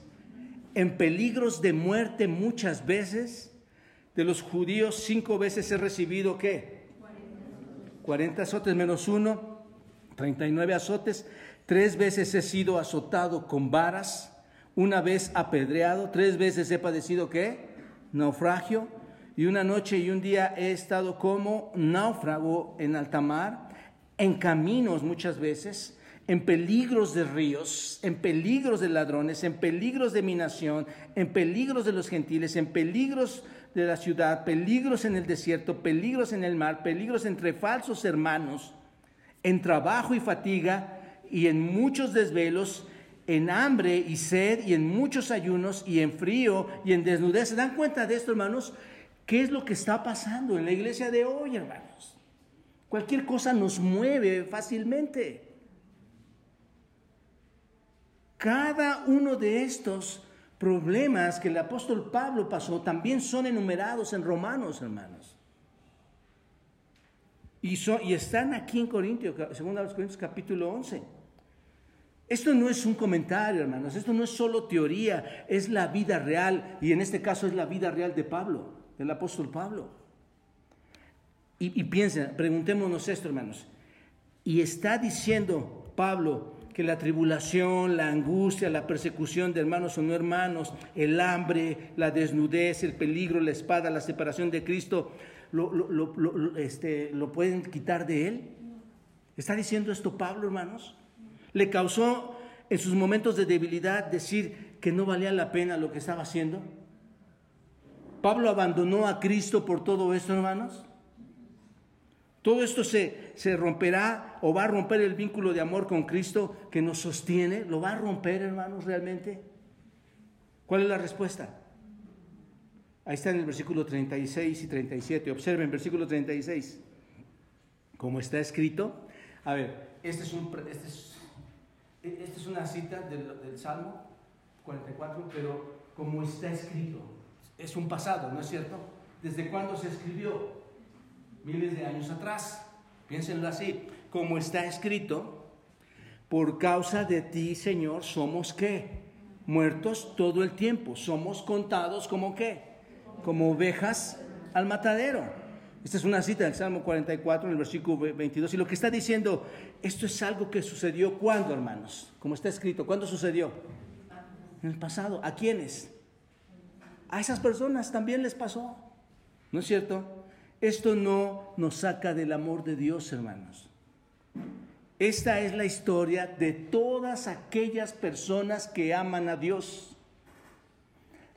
en peligros de muerte muchas veces. De los judíos cinco veces he recibido qué? 40 azotes menos uno, 39 azotes. Tres veces he sido azotado con varas, una vez apedreado, tres veces he padecido qué? Naufragio. Y una noche y un día he estado como náufrago en alta mar, en caminos muchas veces, en peligros de ríos, en peligros de ladrones, en peligros de mi nación, en peligros de los gentiles, en peligros de la ciudad, peligros en el desierto, peligros en el mar, peligros entre falsos hermanos, en trabajo y fatiga y en muchos desvelos, en hambre y sed y en muchos ayunos y en frío y en desnudez. ¿Se dan cuenta de esto, hermanos? ¿Qué es lo que está pasando en la iglesia de hoy, hermanos? Cualquier cosa nos mueve fácilmente. Cada uno de estos problemas que el apóstol Pablo pasó también son enumerados en Romanos, hermanos. Y, y están aquí en Corintios, según los Corintios capítulo 11. Esto no es un comentario, hermanos, esto no es solo teoría, es la vida real, y en este caso es la vida real de Pablo, del apóstol Pablo. Y, y piensen, preguntémonos esto, hermanos. Y está diciendo Pablo, que la tribulación, la angustia, la persecución de hermanos o no hermanos, el hambre, la desnudez, el peligro, la espada, la separación de Cristo, lo, este, lo pueden quitar de él. ¿Está diciendo esto Pablo, hermanos? ¿Le causó en sus momentos de debilidad decir que no valía la pena lo que estaba haciendo? ¿Pablo abandonó a Cristo por todo esto, hermanos? Todo esto se, se, romperá o va a romper el vínculo de amor con Cristo que nos sostiene. ¿Lo va a romper, hermanos, realmente? ¿Cuál es la respuesta? Ahí está en el versículo 36 y 37. Observen, versículo 36. Como está escrito. A ver, este es, un, este es, este es una cita del, del Salmo 44, pero como está escrito. Es un pasado, ¿no es cierto? ¿Desde cuándo se escribió? miles de años atrás. Piénsenlo así, como está escrito, por causa de ti, Señor, somos qué? Muertos todo el tiempo, somos contados como qué? Como ovejas al matadero. Esta es una cita del Salmo 44, en el versículo 22, y lo que está diciendo, esto es algo que sucedió cuando, hermanos, como está escrito, ¿cuándo sucedió? En el pasado. ¿A quiénes? A esas personas también les pasó, ¿no es cierto? Esto no nos saca del amor de Dios, hermanos. Esta es la historia de todas aquellas personas que aman a Dios.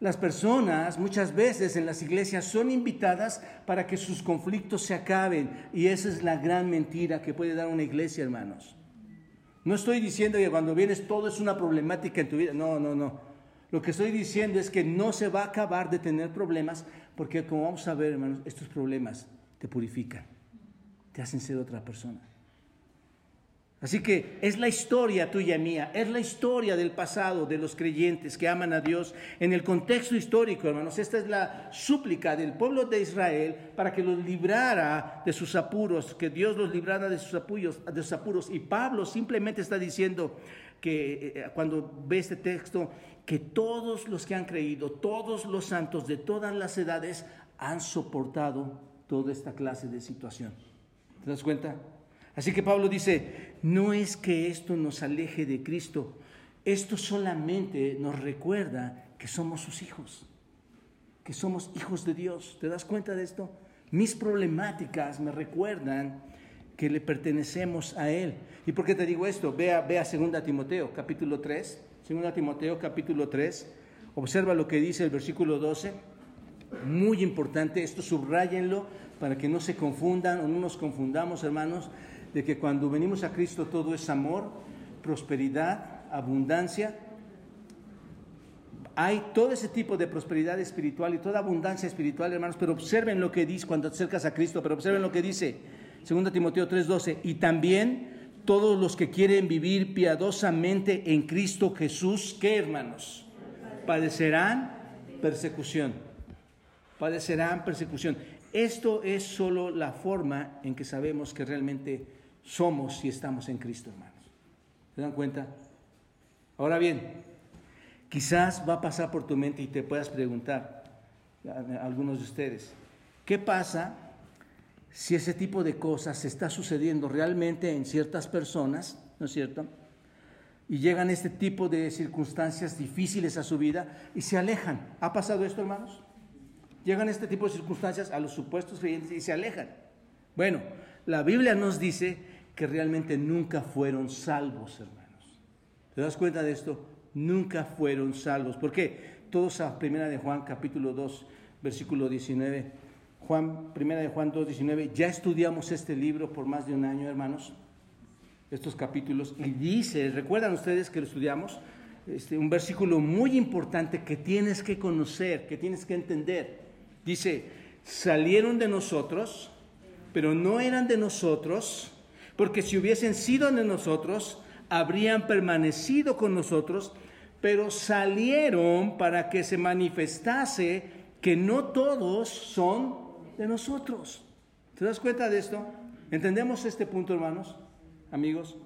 Las personas muchas veces en las iglesias son invitadas para que sus conflictos se acaben y esa es la gran mentira que puede dar una iglesia, hermanos. No estoy diciendo que cuando vienes todo es una problemática en tu vida, no, no, no. Lo que estoy diciendo es que no se va a acabar de tener problemas porque como vamos a ver, hermanos, estos problemas te purifican, te hacen ser otra persona. Así que es la historia tuya mía, es la historia del pasado de los creyentes que aman a Dios en el contexto histórico, hermanos. Esta es la súplica del pueblo de Israel para que los librara de sus apuros, que Dios los librara de sus apuros. De sus apuros. Y Pablo simplemente está diciendo que eh, cuando ve este texto, que todos los que han creído, todos los santos de todas las edades han soportado toda esta clase de situación. ¿Te das cuenta? Así que Pablo dice, no es que esto nos aleje de Cristo, esto solamente nos recuerda que somos sus hijos, que somos hijos de Dios. ¿Te das cuenta de esto? Mis problemáticas me recuerdan que le pertenecemos a Él. ¿Y por qué te digo esto? Vea, vea 2 Timoteo, capítulo 3. 2 Timoteo, capítulo 3. Observa lo que dice el versículo 12. Muy importante, esto subrayenlo para que no se confundan o no nos confundamos, hermanos de que cuando venimos a Cristo todo es amor, prosperidad, abundancia. Hay todo ese tipo de prosperidad espiritual y toda abundancia espiritual, hermanos, pero observen lo que dice cuando te acercas a Cristo, pero observen lo que dice 2 Timoteo 3:12, y también todos los que quieren vivir piadosamente en Cristo Jesús, ¿qué hermanos? Padecerán persecución. Padecerán persecución. Esto es solo la forma en que sabemos que realmente somos y estamos en Cristo, hermanos. ¿Se dan cuenta? Ahora bien, quizás va a pasar por tu mente y te puedas preguntar, algunos de ustedes, ¿qué pasa si ese tipo de cosas está sucediendo realmente en ciertas personas, ¿no es cierto? Y llegan este tipo de circunstancias difíciles a su vida y se alejan. ¿Ha pasado esto, hermanos? Llegan este tipo de circunstancias a los supuestos creyentes y se alejan. Bueno, la Biblia nos dice que realmente nunca fueron salvos, hermanos. ¿Te das cuenta de esto? Nunca fueron salvos. ¿Por qué? Todos a Primera de Juan, capítulo 2, versículo 19 Juan, primera de Juan 2.19, ya estudiamos este libro por más de un año, hermanos, estos capítulos, y dice, ¿recuerdan ustedes que lo estudiamos? Este, un versículo muy importante que tienes que conocer, que tienes que entender. Dice, salieron de nosotros, pero no eran de nosotros, porque si hubiesen sido de nosotros, habrían permanecido con nosotros, pero salieron para que se manifestase que no todos son de nosotros. ¿Te das cuenta de esto? ¿Entendemos este punto, hermanos, amigos?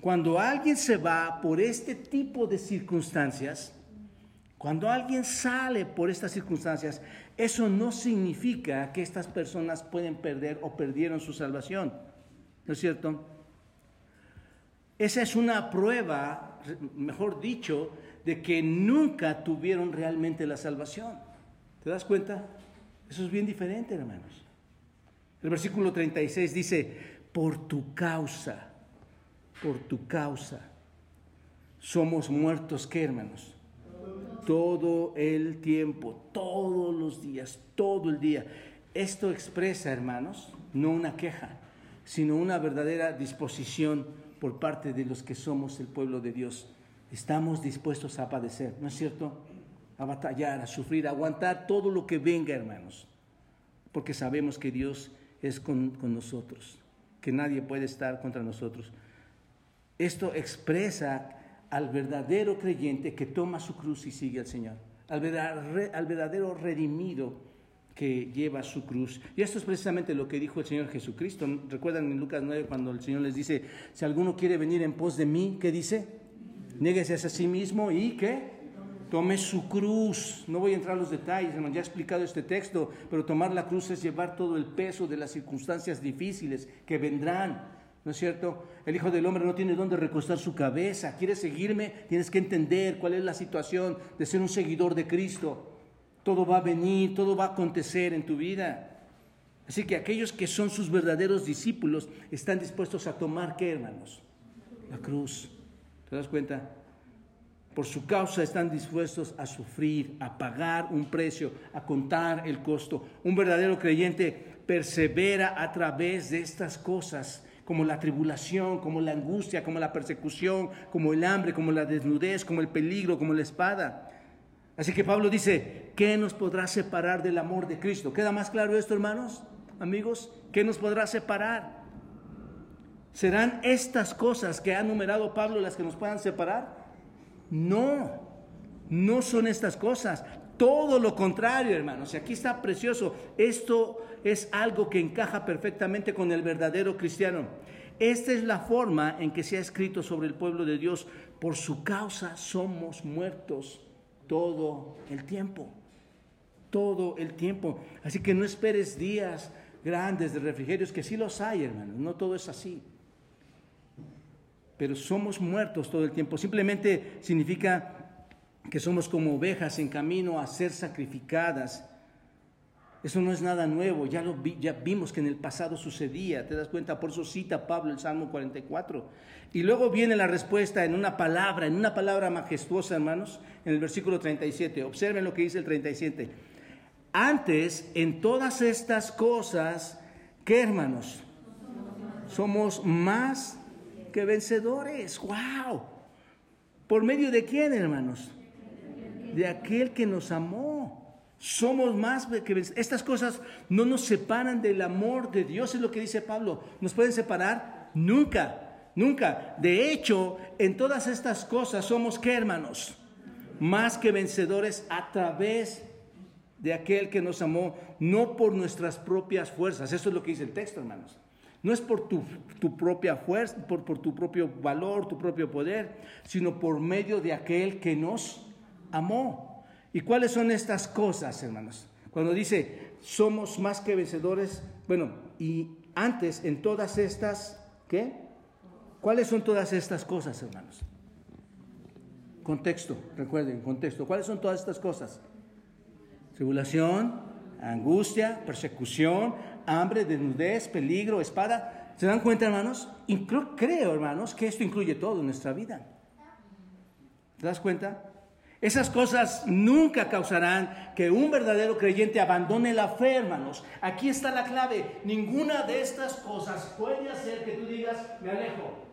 Cuando alguien se va por este tipo de circunstancias, cuando alguien sale por estas circunstancias, eso no significa que estas personas pueden perder o perdieron su salvación. ¿No es cierto? Esa es una prueba, mejor dicho, de que nunca tuvieron realmente la salvación. ¿Te das cuenta? Eso es bien diferente, hermanos. El versículo 36 dice, por tu causa, por tu causa, somos muertos, ¿qué, hermanos? Todo el tiempo, todos los días, todo el día. Esto expresa, hermanos, no una queja, sino una verdadera disposición por parte de los que somos el pueblo de Dios. Estamos dispuestos a padecer, ¿no es cierto? A batallar, a sufrir, a aguantar todo lo que venga, hermanos, porque sabemos que Dios es con, nosotros, que nadie puede estar contra nosotros. Esto expresa al verdadero creyente que toma su cruz y sigue al Señor, al verdadero, al verdadero redimido que lleva su cruz. Y esto es precisamente lo que dijo el Señor Jesucristo. ¿Recuerdan en Lucas 9 cuando el Señor les dice, si alguno quiere venir en pos de mí, ¿qué dice? Néguese a sí mismo y ¿qué? Tome su cruz. No voy a entrar en los detalles, ya he explicado este texto, pero tomar la cruz es llevar todo el peso de las circunstancias difíciles que vendrán. ¿No es cierto? El Hijo del Hombre no tiene dónde recostar su cabeza. ¿Quieres seguirme? Tienes que entender cuál es la situación de ser un seguidor de Cristo. Todo va a venir, todo va a acontecer en tu vida. Así que aquellos que son sus verdaderos discípulos están dispuestos a tomar, ¿qué hermanos? La cruz. ¿Te das cuenta? Por su causa están dispuestos a sufrir, a pagar un precio, a contar el costo. Un verdadero creyente persevera a través de estas cosas, como la tribulación, como la angustia, como la persecución, como el hambre, como la desnudez, como el peligro, como la espada. Así que Pablo dice, ¿qué nos podrá separar del amor de Cristo? ¿Queda más claro esto, hermanos, amigos? ¿Qué nos podrá separar? ¿Serán estas cosas que ha numerado Pablo las que nos puedan separar? No, no son estas cosas. Todo lo contrario, hermanos. Y aquí está precioso. Esto es algo que encaja perfectamente con el verdadero cristiano. Esta es la forma en que se ha escrito sobre el pueblo de Dios. Por su causa somos muertos todo el tiempo. Todo el tiempo. Así que no esperes días grandes de refrigerios, que sí los hay, hermanos. No todo es así pero somos muertos todo el tiempo. Simplemente significa que somos como ovejas en camino a ser sacrificadas. Eso no es nada nuevo, ya, ya vimos que en el pasado sucedía, te das cuenta, por eso cita Pablo el Salmo 44. Y luego viene la respuesta en una palabra, en una palabra majestuosa, hermanos, en el versículo 37. Observen lo que dice el 37. Antes, en todas estas cosas, ¿qué hermanos? Somos más que vencedores. ¡Wow! ¿Por medio de quién, hermanos? De aquel que nos amó. Somos más que. Estas cosas no nos separan del amor de Dios, es lo que dice Pablo. ¿Nos pueden separar? Nunca, nunca. De hecho, en todas estas cosas somos qué, hermanos? Más que vencedores a través de aquel que nos amó, no por nuestras propias fuerzas. Eso es lo que dice el texto, hermanos. No es por tu, propia fuerza, por, por tu propio valor, tu propio poder, sino por medio de aquel que nos amó. ¿Y cuáles son estas cosas, hermanos? Cuando dice, somos más que vencedores, bueno, y antes en todas estas, ¿qué? ¿Cuáles son todas estas cosas, hermanos? Contexto, recuerden, contexto. ¿Cuáles son todas estas cosas? Tribulación, angustia, persecución, hambre, desnudez, peligro, espada. ¿Se dan cuenta, hermanos? Creo, creo, hermanos, que esto incluye todo en nuestra vida. ¿Te das cuenta? Esas cosas nunca causarán que un verdadero creyente abandone la fe, hermanos. Aquí está la clave. Ninguna de estas cosas puede hacer que tú digas, me alejo.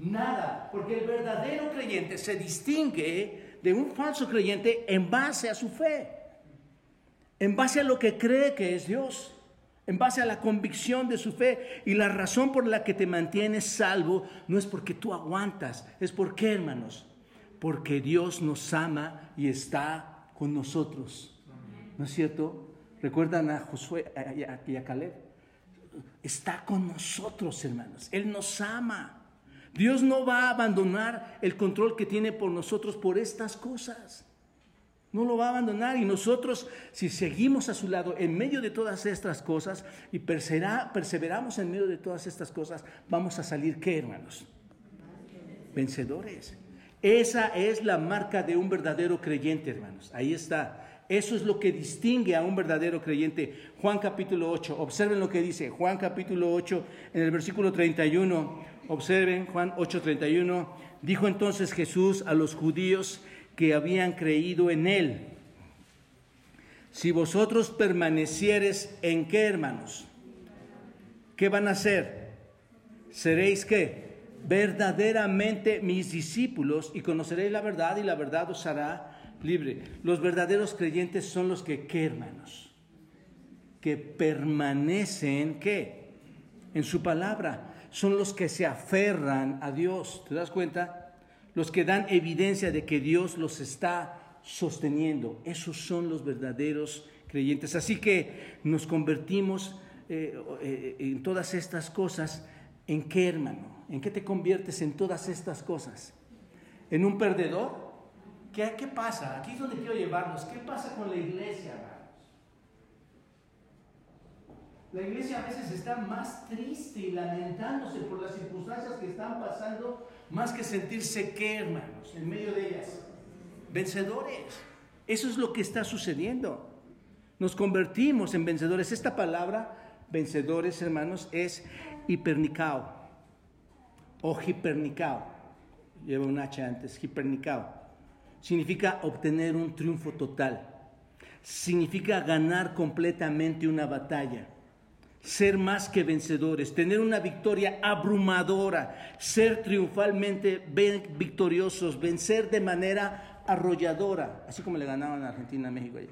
Nada, porque el verdadero creyente se distingue de un falso creyente en base a su fe, en base a lo que cree que es Dios en base a la convicción de su fe. Y la razón por la que te mantienes salvo no es porque tú aguantas, es porque, hermanos, porque Dios nos ama y está con nosotros. ¿No es cierto? ¿Recuerdan a Josué y a Caleb? Está con nosotros, hermanos. Él nos ama. Dios no va a abandonar el control que tiene por nosotros por estas cosas. No lo va a abandonar y nosotros, si seguimos a su lado en medio de todas estas cosas y perseveramos en medio de todas estas cosas, vamos a salir, ¿qué hermanos? Vencedores. Esa es la marca de un verdadero creyente, hermanos. Ahí está. Eso es lo que distingue a un verdadero creyente. Juan capítulo 8, observen lo que dice. Juan capítulo 8, en el versículo 31, observen Juan 8, 31. Dijo entonces Jesús a los judíos, que habían creído en él. Si vosotros permanecieres en qué, hermanos? ¿Qué van a hacer? Seréis qué? Verdaderamente mis discípulos y conoceréis la verdad y la verdad os hará libre. Los verdaderos creyentes son los que, ¿qué, hermanos? Que permanecen, ¿qué? En su palabra. Son los que se aferran a Dios. ¿Te das cuenta? Los que dan evidencia de que Dios los está sosteniendo. Esos son los verdaderos creyentes. Así que nos convertimos eh, eh, en todas estas cosas. ¿En qué, hermano? ¿En qué te conviertes en todas estas cosas? ¿En un perdedor? ¿Qué, qué pasa? Aquí es donde quiero llevarnos. ¿Qué pasa con la iglesia, hermanos? La iglesia a veces está más triste y lamentándose por las circunstancias que están pasando más que sentirse que, hermanos, en medio de ellas, vencedores. Eso es lo que está sucediendo. Nos convertimos en vencedores. Esta palabra, vencedores, hermanos, es hipernicao o hipernicao. Lleva un H antes, hipernicao. Significa obtener un triunfo total. Significa ganar completamente una batalla ser más que vencedores, tener una victoria abrumadora, ser triunfalmente victoriosos, vencer de manera arrolladora, así como le ganaban a Argentina a México allá.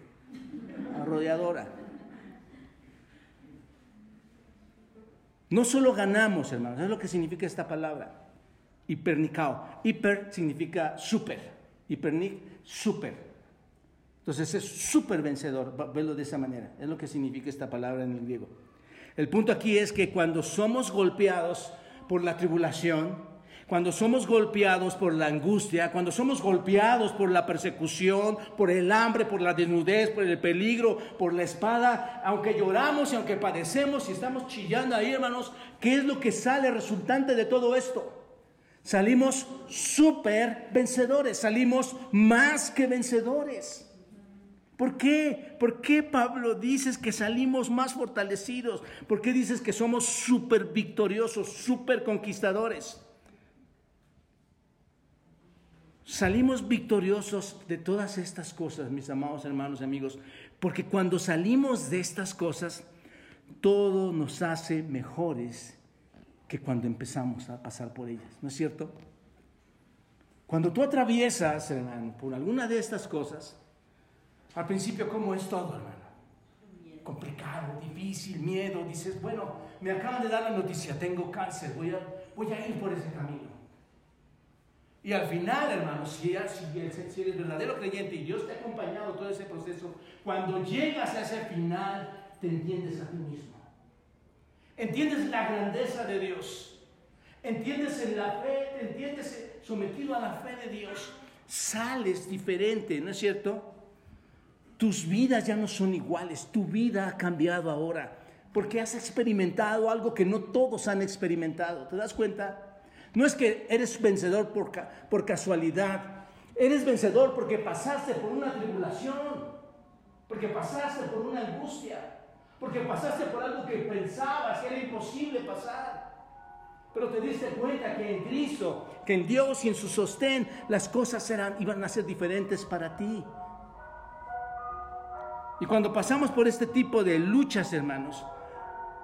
Arrolladora. No solo ganamos, hermanos, es lo que significa esta palabra. Hipernicao. Hiper significa super. Hipernic, super. Entonces es super vencedor, verlo de esa manera. Es lo que significa esta palabra en el griego. El punto aquí es que cuando somos golpeados por la tribulación, cuando somos golpeados por la angustia, cuando somos golpeados por la persecución, por el hambre, por la desnudez, por el peligro, por la espada, aunque lloramos y aunque padecemos y estamos chillando ahí, hermanos, ¿qué es lo que sale resultante de todo esto? Salimos súper vencedores, salimos más que vencedores. ¿Por qué? ¿Por qué Pablo dices que salimos más fortalecidos? ¿Por qué dices que somos súper victoriosos, súper conquistadores? Salimos victoriosos de todas estas cosas, mis amados hermanos y amigos, porque cuando salimos de estas cosas, todo nos hace mejores que cuando empezamos a pasar por ellas, ¿no es cierto? Cuando tú atraviesas, por alguna de estas cosas, al principio, ¿cómo es todo, hermano? Complicado, difícil, miedo. Dices, bueno, me acaban de dar la noticia, tengo cáncer, voy a, voy a ir por ese camino. Y al final, hermano, si, si, eres verdadero creyente y Dios te ha acompañado todo ese proceso, cuando llegas a ese final, te entiendes a ti mismo. entiendes la grandeza de Dios, entiendes en la fe, te entiendes sometido a la fe de Dios, sales diferente, ¿no es cierto? Tus vidas ya no son iguales, tu vida ha cambiado ahora, porque has experimentado algo que no todos han experimentado. ¿Te das cuenta? No es que eres vencedor por, por casualidad, eres vencedor porque pasaste por una tribulación, porque pasaste por una angustia, porque pasaste por algo que pensabas que era imposible pasar. Pero te diste cuenta que en Cristo, que en Dios y en su sostén, las cosas eran, iban a ser diferentes para ti. Y cuando pasamos por este tipo de luchas, hermanos,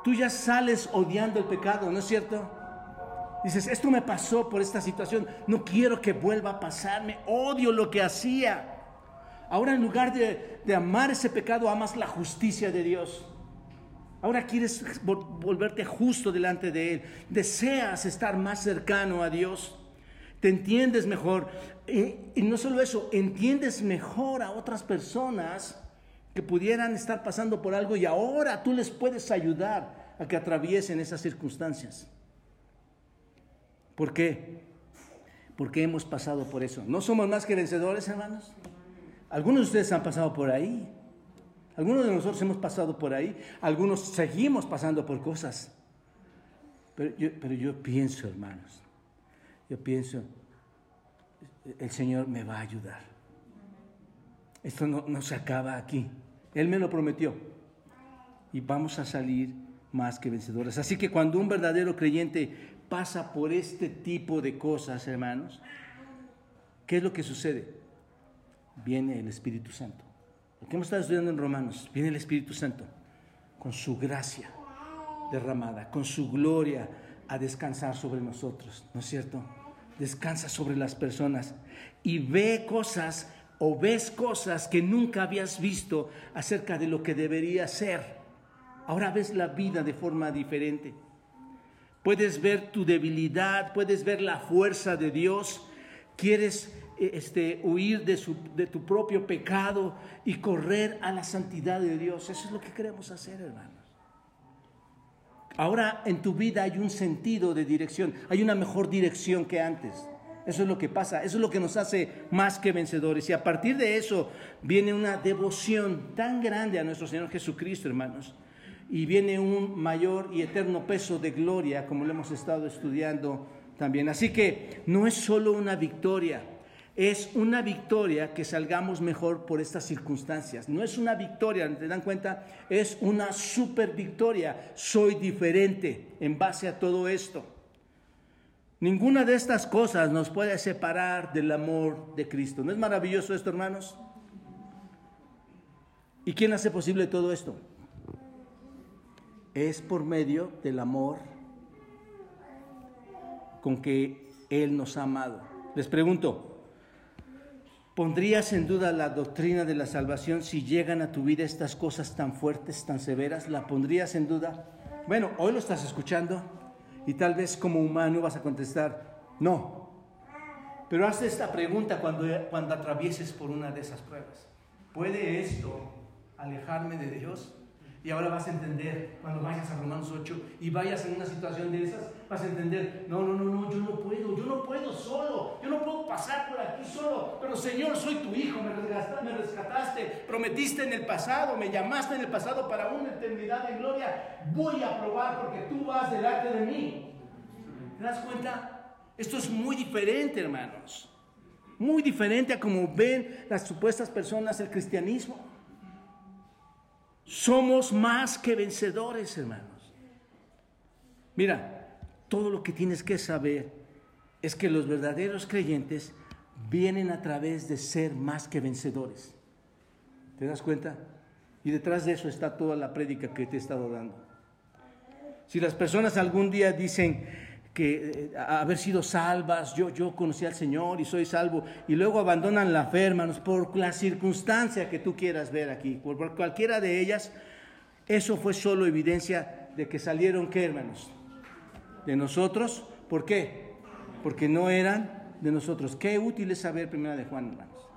tú ya sales odiando el pecado, ¿no es cierto? Dices, esto me pasó por esta situación, no quiero que vuelva a pasarme, odio lo que hacía. Ahora en lugar de, de amar ese pecado, amas la justicia de Dios. Ahora quieres volverte justo delante de Él. Deseas estar más cercano a Dios. Te entiendes mejor. Eh, y no solo eso, entiendes mejor a otras personas que pudieran estar pasando por algo y ahora tú les puedes ayudar a que atraviesen esas circunstancias. ¿Por qué? Porque hemos pasado por eso. ¿No somos más que vencedores, hermanos? Algunos de ustedes han pasado por ahí. Algunos de nosotros hemos pasado por ahí. Algunos seguimos pasando por cosas. Pero yo, pienso, hermanos, yo pienso, el Señor me va a ayudar. Esto no se acaba aquí. Él me lo prometió. Y vamos a salir más que vencedores. Así que cuando un verdadero creyente pasa por este tipo de cosas, hermanos, ¿qué es lo que sucede? Viene el Espíritu Santo. Lo que hemos estado estudiando en Romanos, viene el Espíritu Santo con su gracia derramada, con su gloria a descansar sobre nosotros, ¿no es cierto? Descansa sobre las personas y ve cosas o ves cosas que nunca habías visto acerca de lo que debería ser. Ahora ves la vida de forma diferente. Puedes ver tu debilidad, puedes ver la fuerza de Dios. Quieres eh, este, huir de, su, de tu propio pecado y correr a la santidad de Dios. Eso es lo que queremos hacer, hermanos. Ahora en tu vida hay un sentido de dirección, hay una mejor dirección que antes. Eso es lo que pasa, eso es lo que nos hace más que vencedores. Y a partir de eso viene una devoción tan grande a nuestro Señor Jesucristo, hermanos. Y viene un mayor y eterno peso de gloria, como lo hemos estado estudiando también. Así que no es solo una victoria, es una victoria que salgamos mejor por estas circunstancias. No es una victoria, ¿te dan cuenta? Es una super victoria. Soy diferente en base a todo esto. Ninguna de estas cosas nos puede separar del amor de Cristo. ¿No es maravilloso esto, hermanos? ¿Y quién hace posible todo esto? Es por medio del amor con que Él nos ha amado. Les pregunto, ¿pondrías en duda la doctrina de la salvación si llegan a tu vida estas cosas tan fuertes, tan severas? ¿La pondrías en duda? Bueno, hoy lo estás escuchando, y tal vez como humano vas a contestar, no. Pero haz esta pregunta cuando, cuando atravieses por una de esas pruebas. ¿Puede esto alejarme de Dios? Y ahora vas a entender, cuando vayas a Romanos 8 y vayas en una situación de esas, vas a entender, no, no, no, no, yo no puedo, yo no puedo solo, yo no puedo pasar por aquí solo, pero Señor, soy tu hijo, me rescataste, me rescataste, prometiste en el pasado, me llamaste en el pasado para una eternidad de gloria, voy a probar porque tú vas delante de mí. ¿Te das cuenta? Esto es muy diferente, hermanos, muy diferente a como ven las supuestas personas el cristianismo. Somos más que vencedores, hermanos. Mira, todo lo que tienes que saber es que los verdaderos creyentes vienen a través de ser más que vencedores. ¿Te das cuenta? Y detrás de eso está toda la prédica que te he estado dando. Si las personas algún día dicen, que eh, haber sido salvas, yo, yo conocí al Señor y soy salvo, y luego abandonan la fe, hermanos, por la circunstancia que tú quieras ver aquí, por cualquiera de ellas, eso fue solo evidencia de que salieron, ¿qué, hermanos? De nosotros, ¿por qué? Porque no eran de nosotros. Qué útil es saber primera de Juan, hermanos.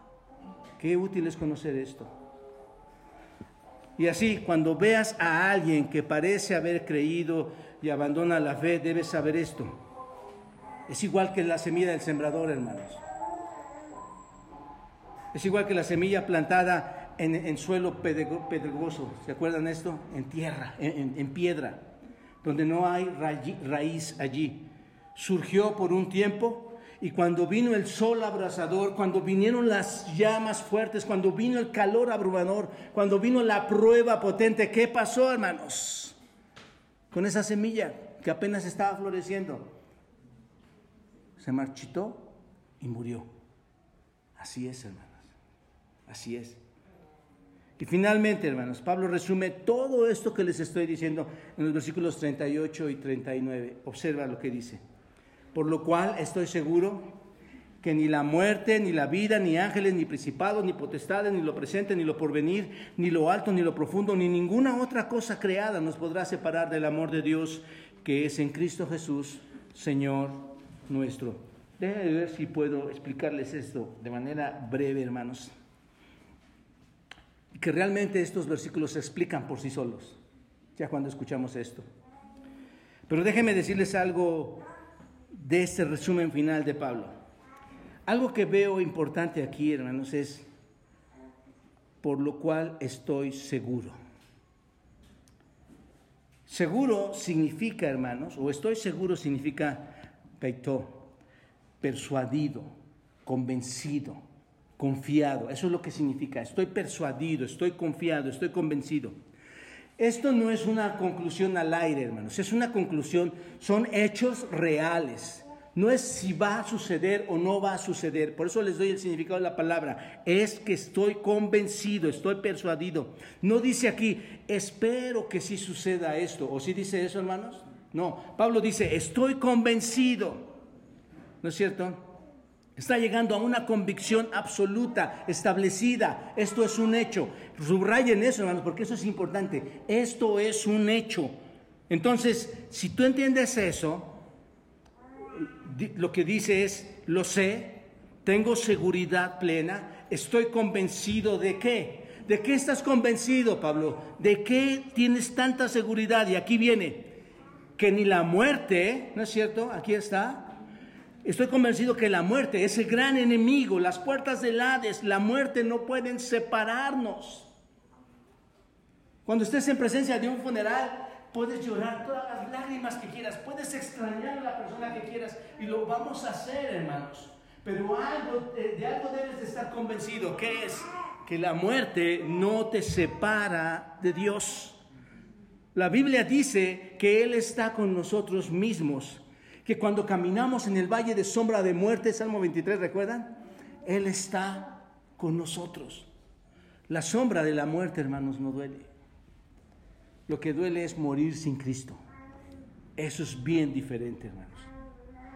Qué útil es conocer esto. Y así, cuando veas a alguien que parece haber creído y abandona la fe, debes saber esto. Es igual que la semilla del sembrador, hermanos. Es igual que la semilla plantada en, suelo pedregoso. ¿Se acuerdan esto? En tierra, en, piedra, donde no hay raíz allí. Surgió por un tiempo y cuando vino el sol abrasador, cuando vinieron las llamas fuertes, cuando vino el calor abrumador, cuando vino la prueba potente, ¿qué pasó, hermanos? Con esa semilla que apenas estaba floreciendo. Se marchitó y murió. Así es, hermanos. Así es. Y finalmente, hermanos, Pablo resume todo esto que les estoy diciendo en los versículos 38 y 39. Observa lo que dice. Por lo cual estoy seguro que ni la muerte, ni la vida, ni ángeles, ni principados, ni potestades, ni lo presente, ni lo porvenir, ni lo alto, ni lo profundo, ni ninguna otra cosa creada nos podrá separar del amor de Dios que es en Cristo Jesús, Señor nuestro. Déjenme ver si puedo explicarles esto de manera breve, hermanos que realmente estos versículos se explican por sí solos, ya cuando escuchamos esto. Pero déjenme decirles algo de este resumen final de Pablo. Algo que veo importante aquí, hermanos, es por lo cual estoy seguro. Seguro significa, hermanos, o estoy seguro significa peito, persuadido, convencido confiado. Eso es lo que significa. Estoy persuadido, estoy confiado, estoy convencido. Esto no es una conclusión al aire, hermanos. Es una conclusión, son hechos reales. No es si va a suceder o no va a suceder. Por eso les doy el significado de la palabra. Es que estoy convencido, estoy persuadido. No dice aquí, espero que sí suceda esto. ¿O sí dice eso, hermanos? No. Pablo dice, estoy convencido. ¿No es cierto? Está llegando a una convicción absoluta, establecida. Esto es un hecho. Subrayen eso, hermanos, porque eso es importante. Esto es un hecho. Entonces, si tú entiendes eso, lo que dice es, lo sé, tengo seguridad plena, estoy convencido de qué. ¿De qué estás convencido, Pablo? ¿De qué tienes tanta seguridad? Y aquí viene, que ni la muerte, ¿no es cierto? Aquí está, Estoy convencido que la muerte, ese gran enemigo, las puertas del Hades, la muerte no pueden separarnos. Cuando estés en presencia de un funeral, puedes llorar todas las lágrimas que quieras, puedes extrañar a la persona que quieras y lo vamos a hacer, hermanos. Pero algo, de algo debes de estar convencido, que es que la muerte no te separa de Dios. La Biblia dice que Él está con nosotros mismos que cuando caminamos en el valle de sombra de muerte, Salmo 23, ¿recuerdan? Él está con nosotros. La sombra de la muerte, hermanos, no duele. Lo que duele es morir sin Cristo. Eso es bien diferente, hermanos.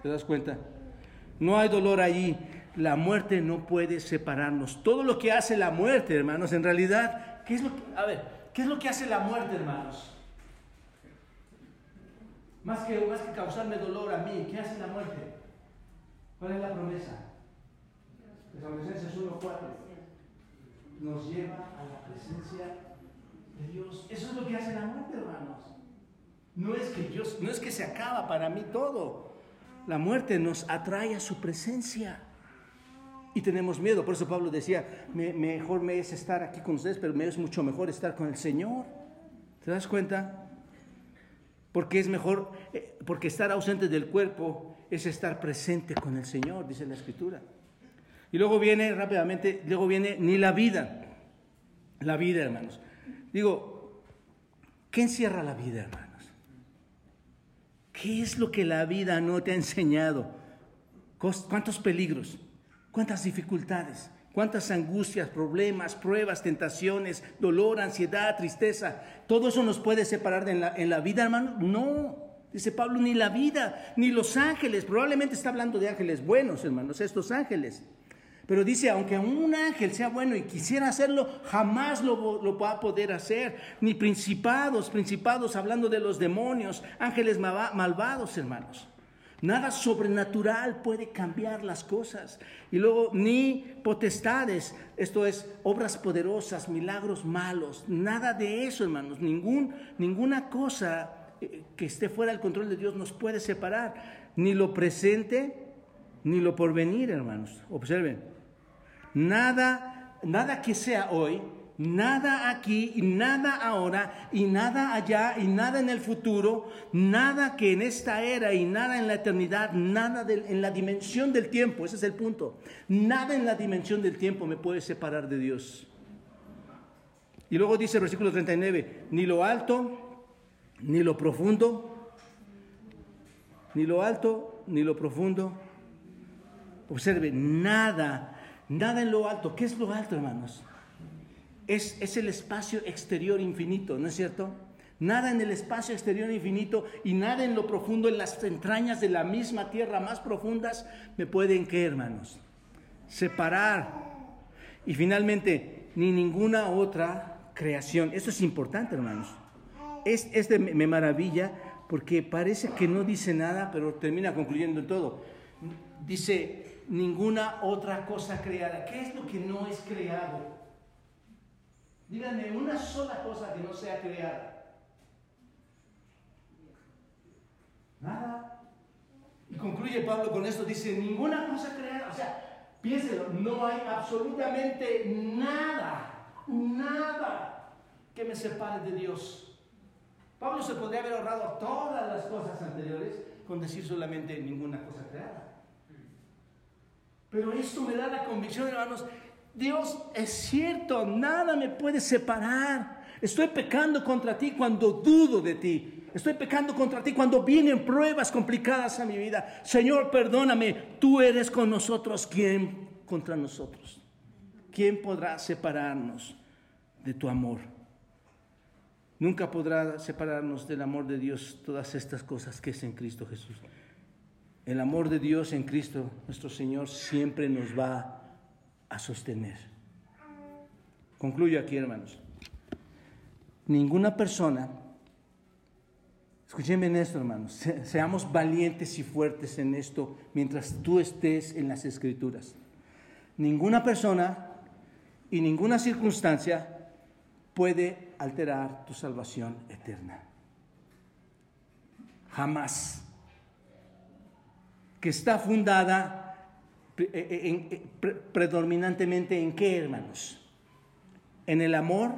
¿Te das cuenta? No hay dolor allí. La muerte no puede separarnos. Todo lo que hace la muerte, hermanos, en realidad, ¿qué es lo que, a ver, ¿qué es lo que hace la muerte, hermanos? Más que, más que causarme dolor a mí, ¿qué hace la muerte? ¿Cuál es la promesa? Tesalonicenses 1.4 nos lleva a la presencia Eso es lo que hace la muerte, hermanos. No es que Dios, no es que se acaba para mí todo. La muerte nos atrae a su presencia. Y tenemos miedo. Por eso Pablo decía, mejor me es estar aquí con ustedes, pero me es mucho mejor estar con el Señor. ¿Te das cuenta? Porque es mejor, eh, porque estar ausente del cuerpo es estar presente con el Señor, dice la Escritura. Y luego viene rápidamente, luego viene ni la vida. La vida, hermanos. Digo, ¿qué encierra la vida, hermanos? ¿Qué es lo que la vida no te ha enseñado? ¿Cuántos peligros? ¿Cuántas dificultades? cuántas angustias, problemas, pruebas, tentaciones, dolor, ansiedad, tristeza. ¿Todo eso nos puede separar en la, en la vida, hermano? No. Dice Pablo, ni la vida, ni los ángeles. Probablemente está hablando de ángeles buenos, hermanos, estos ángeles. Pero dice, aunque un ángel sea bueno y quisiera hacerlo, jamás lo, va a poder hacer. Ni principados, principados, hablando de los demonios, ángeles malvados, hermanos. Nada sobrenatural puede cambiar las cosas. Y luego ni potestades, esto es obras poderosas, milagros malos, nada de eso, hermanos. Ningún, ninguna cosa eh, que esté fuera del control de Dios nos puede separar. Ni lo presente, ni lo porvenir, hermanos. Observen. Nada, nada que sea hoy Nada aquí nada ahora y nada allá y nada en el futuro, nada que en esta era y nada en la eternidad, nada en la dimensión del tiempo, ese es el punto. Nada en la dimensión del tiempo me puede separar de Dios. Y luego dice el versículo 39, ni lo alto, ni lo profundo, ni lo alto, ni lo profundo. Observe, nada, nada en lo alto. ¿Qué es lo alto, hermanos? es, el espacio exterior infinito, ¿no es cierto? Nada en el espacio exterior infinito y nada en lo profundo, en las entrañas de la misma tierra más profundas, me pueden, ¿qué hermanos? Separar. Y finalmente, ni ninguna otra creación. Esto es importante, hermanos. Es, este me maravilla porque parece que no dice nada, pero termina concluyendo en todo. Dice, ninguna otra cosa creada. ¿Qué es lo que no es creado? Díganme una sola cosa que no sea creada. Nada. Y concluye Pablo con esto, dice, ninguna cosa creada. O sea, piénselo, no hay absolutamente nada, nada que me separe de Dios. Pablo se podría haber ahorrado todas las cosas anteriores con decir solamente ninguna cosa creada. Pero esto me da la convicción, hermanos, Dios es cierto, nada me puede separar. Estoy pecando contra ti cuando dudo de ti. Estoy pecando contra ti cuando vienen pruebas complicadas a mi vida. Señor, perdóname, tú eres con nosotros. ¿Quién contra nosotros? ¿Quién podrá separarnos de tu amor? Nunca podrá separarnos del amor de Dios todas estas cosas que es en Cristo Jesús. El amor de Dios en Cristo, nuestro Señor, siempre nos va a sostener. Concluyo aquí, hermanos. Ninguna persona, escúchenme en esto, hermanos, seamos valientes y fuertes en esto mientras tú estés en las escrituras. Ninguna persona y ninguna circunstancia puede alterar tu salvación eterna. Jamás. Que está fundada eh, eh, eh, predominantemente en qué, hermanos? En el amor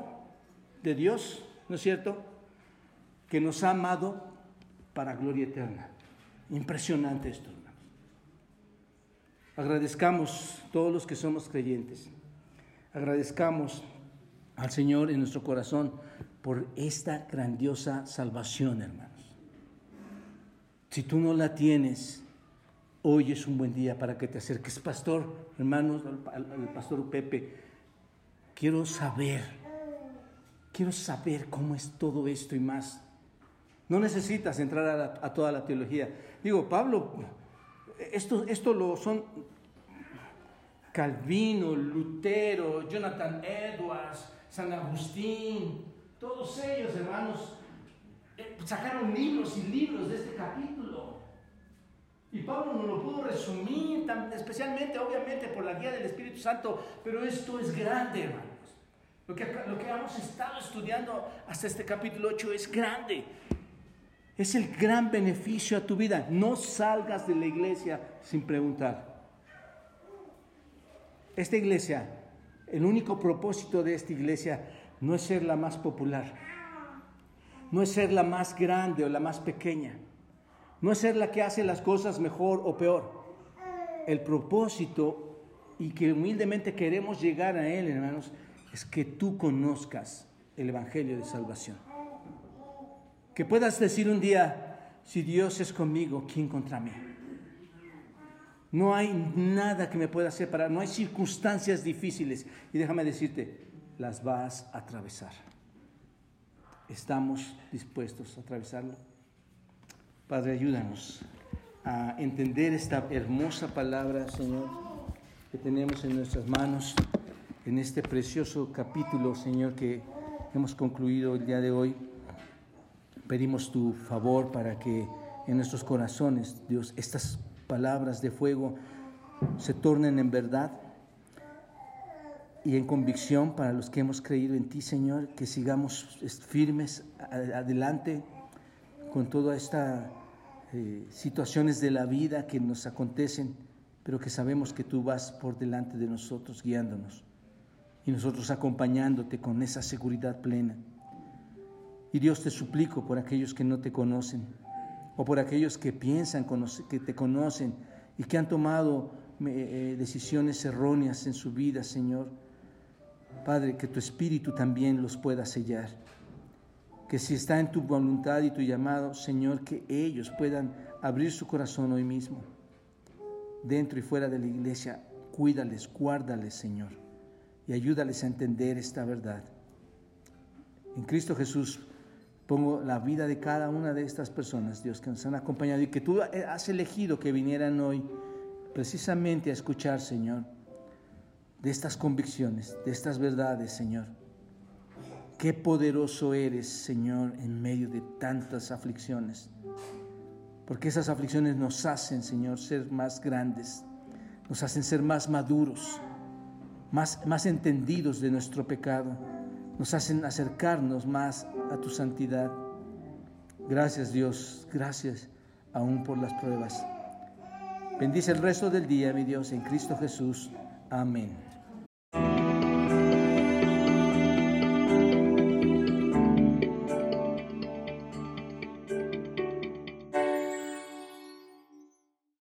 de Dios, ¿no es cierto? Que nos ha amado para gloria eterna. Impresionante esto, hermanos. Agradezcamos todos los que somos creyentes. Agradezcamos al Señor en nuestro corazón por esta grandiosa salvación, hermanos. Si tú no la tienes, Hoy es un buen día para que te acerques, pastor, hermanos, al, pastor Pepe. Quiero saber, quiero saber cómo es todo esto y más. No necesitas entrar a, toda la teología. Digo, Pablo, esto, esto lo son Calvino, Lutero, Jonathan Edwards, San Agustín, todos ellos, hermanos, eh, sacaron libros y libros de este capítulo. Y Pablo no lo pudo resumir, especialmente, obviamente, por la guía del Espíritu Santo, pero esto es grande, hermanos. Lo que, lo que hemos estado estudiando hasta este capítulo 8 es grande. Es el gran beneficio a tu vida. No salgas de la iglesia sin preguntar. Esta iglesia, el único propósito de esta iglesia no es ser la más popular, no es ser la más grande o la más pequeña no es ser la que hace las cosas mejor o peor. El propósito y que humildemente queremos llegar a Él, hermanos, es que tú conozcas el Evangelio de Salvación. Que puedas decir un día, si Dios es conmigo, ¿quién contra mí? No hay nada que me pueda separar, no hay circunstancias difíciles. Y déjame decirte, las vas a atravesar. ¿Estamos dispuestos a atravesarlo? Padre, ayúdanos a entender esta hermosa palabra, Señor, que tenemos en nuestras manos, en este precioso capítulo, Señor, que hemos concluido el día de hoy. Pedimos tu favor para que en nuestros corazones, Dios, estas palabras de fuego se tornen en verdad y en convicción para los que hemos creído en ti, Señor, que sigamos firmes adelante con todas estas eh, situaciones de la vida que nos acontecen, pero que sabemos que tú vas por delante de nosotros guiándonos y nosotros acompañándote con esa seguridad plena. Y Dios te suplico por aquellos que no te conocen o por aquellos que piensan que te conocen y que han tomado eh, decisiones erróneas en su vida, Señor. Padre, que tu Espíritu también los pueda sellar. Que si está en tu voluntad y tu llamado, Señor, que ellos puedan abrir su corazón hoy mismo, dentro y fuera de la iglesia. Cuídales, guárdales, Señor, y ayúdales a entender esta verdad. En Cristo Jesús pongo la vida de cada una de estas personas, Dios, que nos han acompañado y que tú has elegido que vinieran hoy precisamente a escuchar, Señor, de estas convicciones, de estas verdades, Señor. Qué poderoso eres, Señor, en medio de tantas aflicciones. Porque esas aflicciones nos hacen, Señor, ser más grandes, nos hacen ser más maduros, más, más entendidos de nuestro pecado nos hacen acercarnos más a tu santidad. Gracias Dios, gracias aún por las pruebas. Bendice el resto del día, mi Dios, en Cristo Jesús. Amén.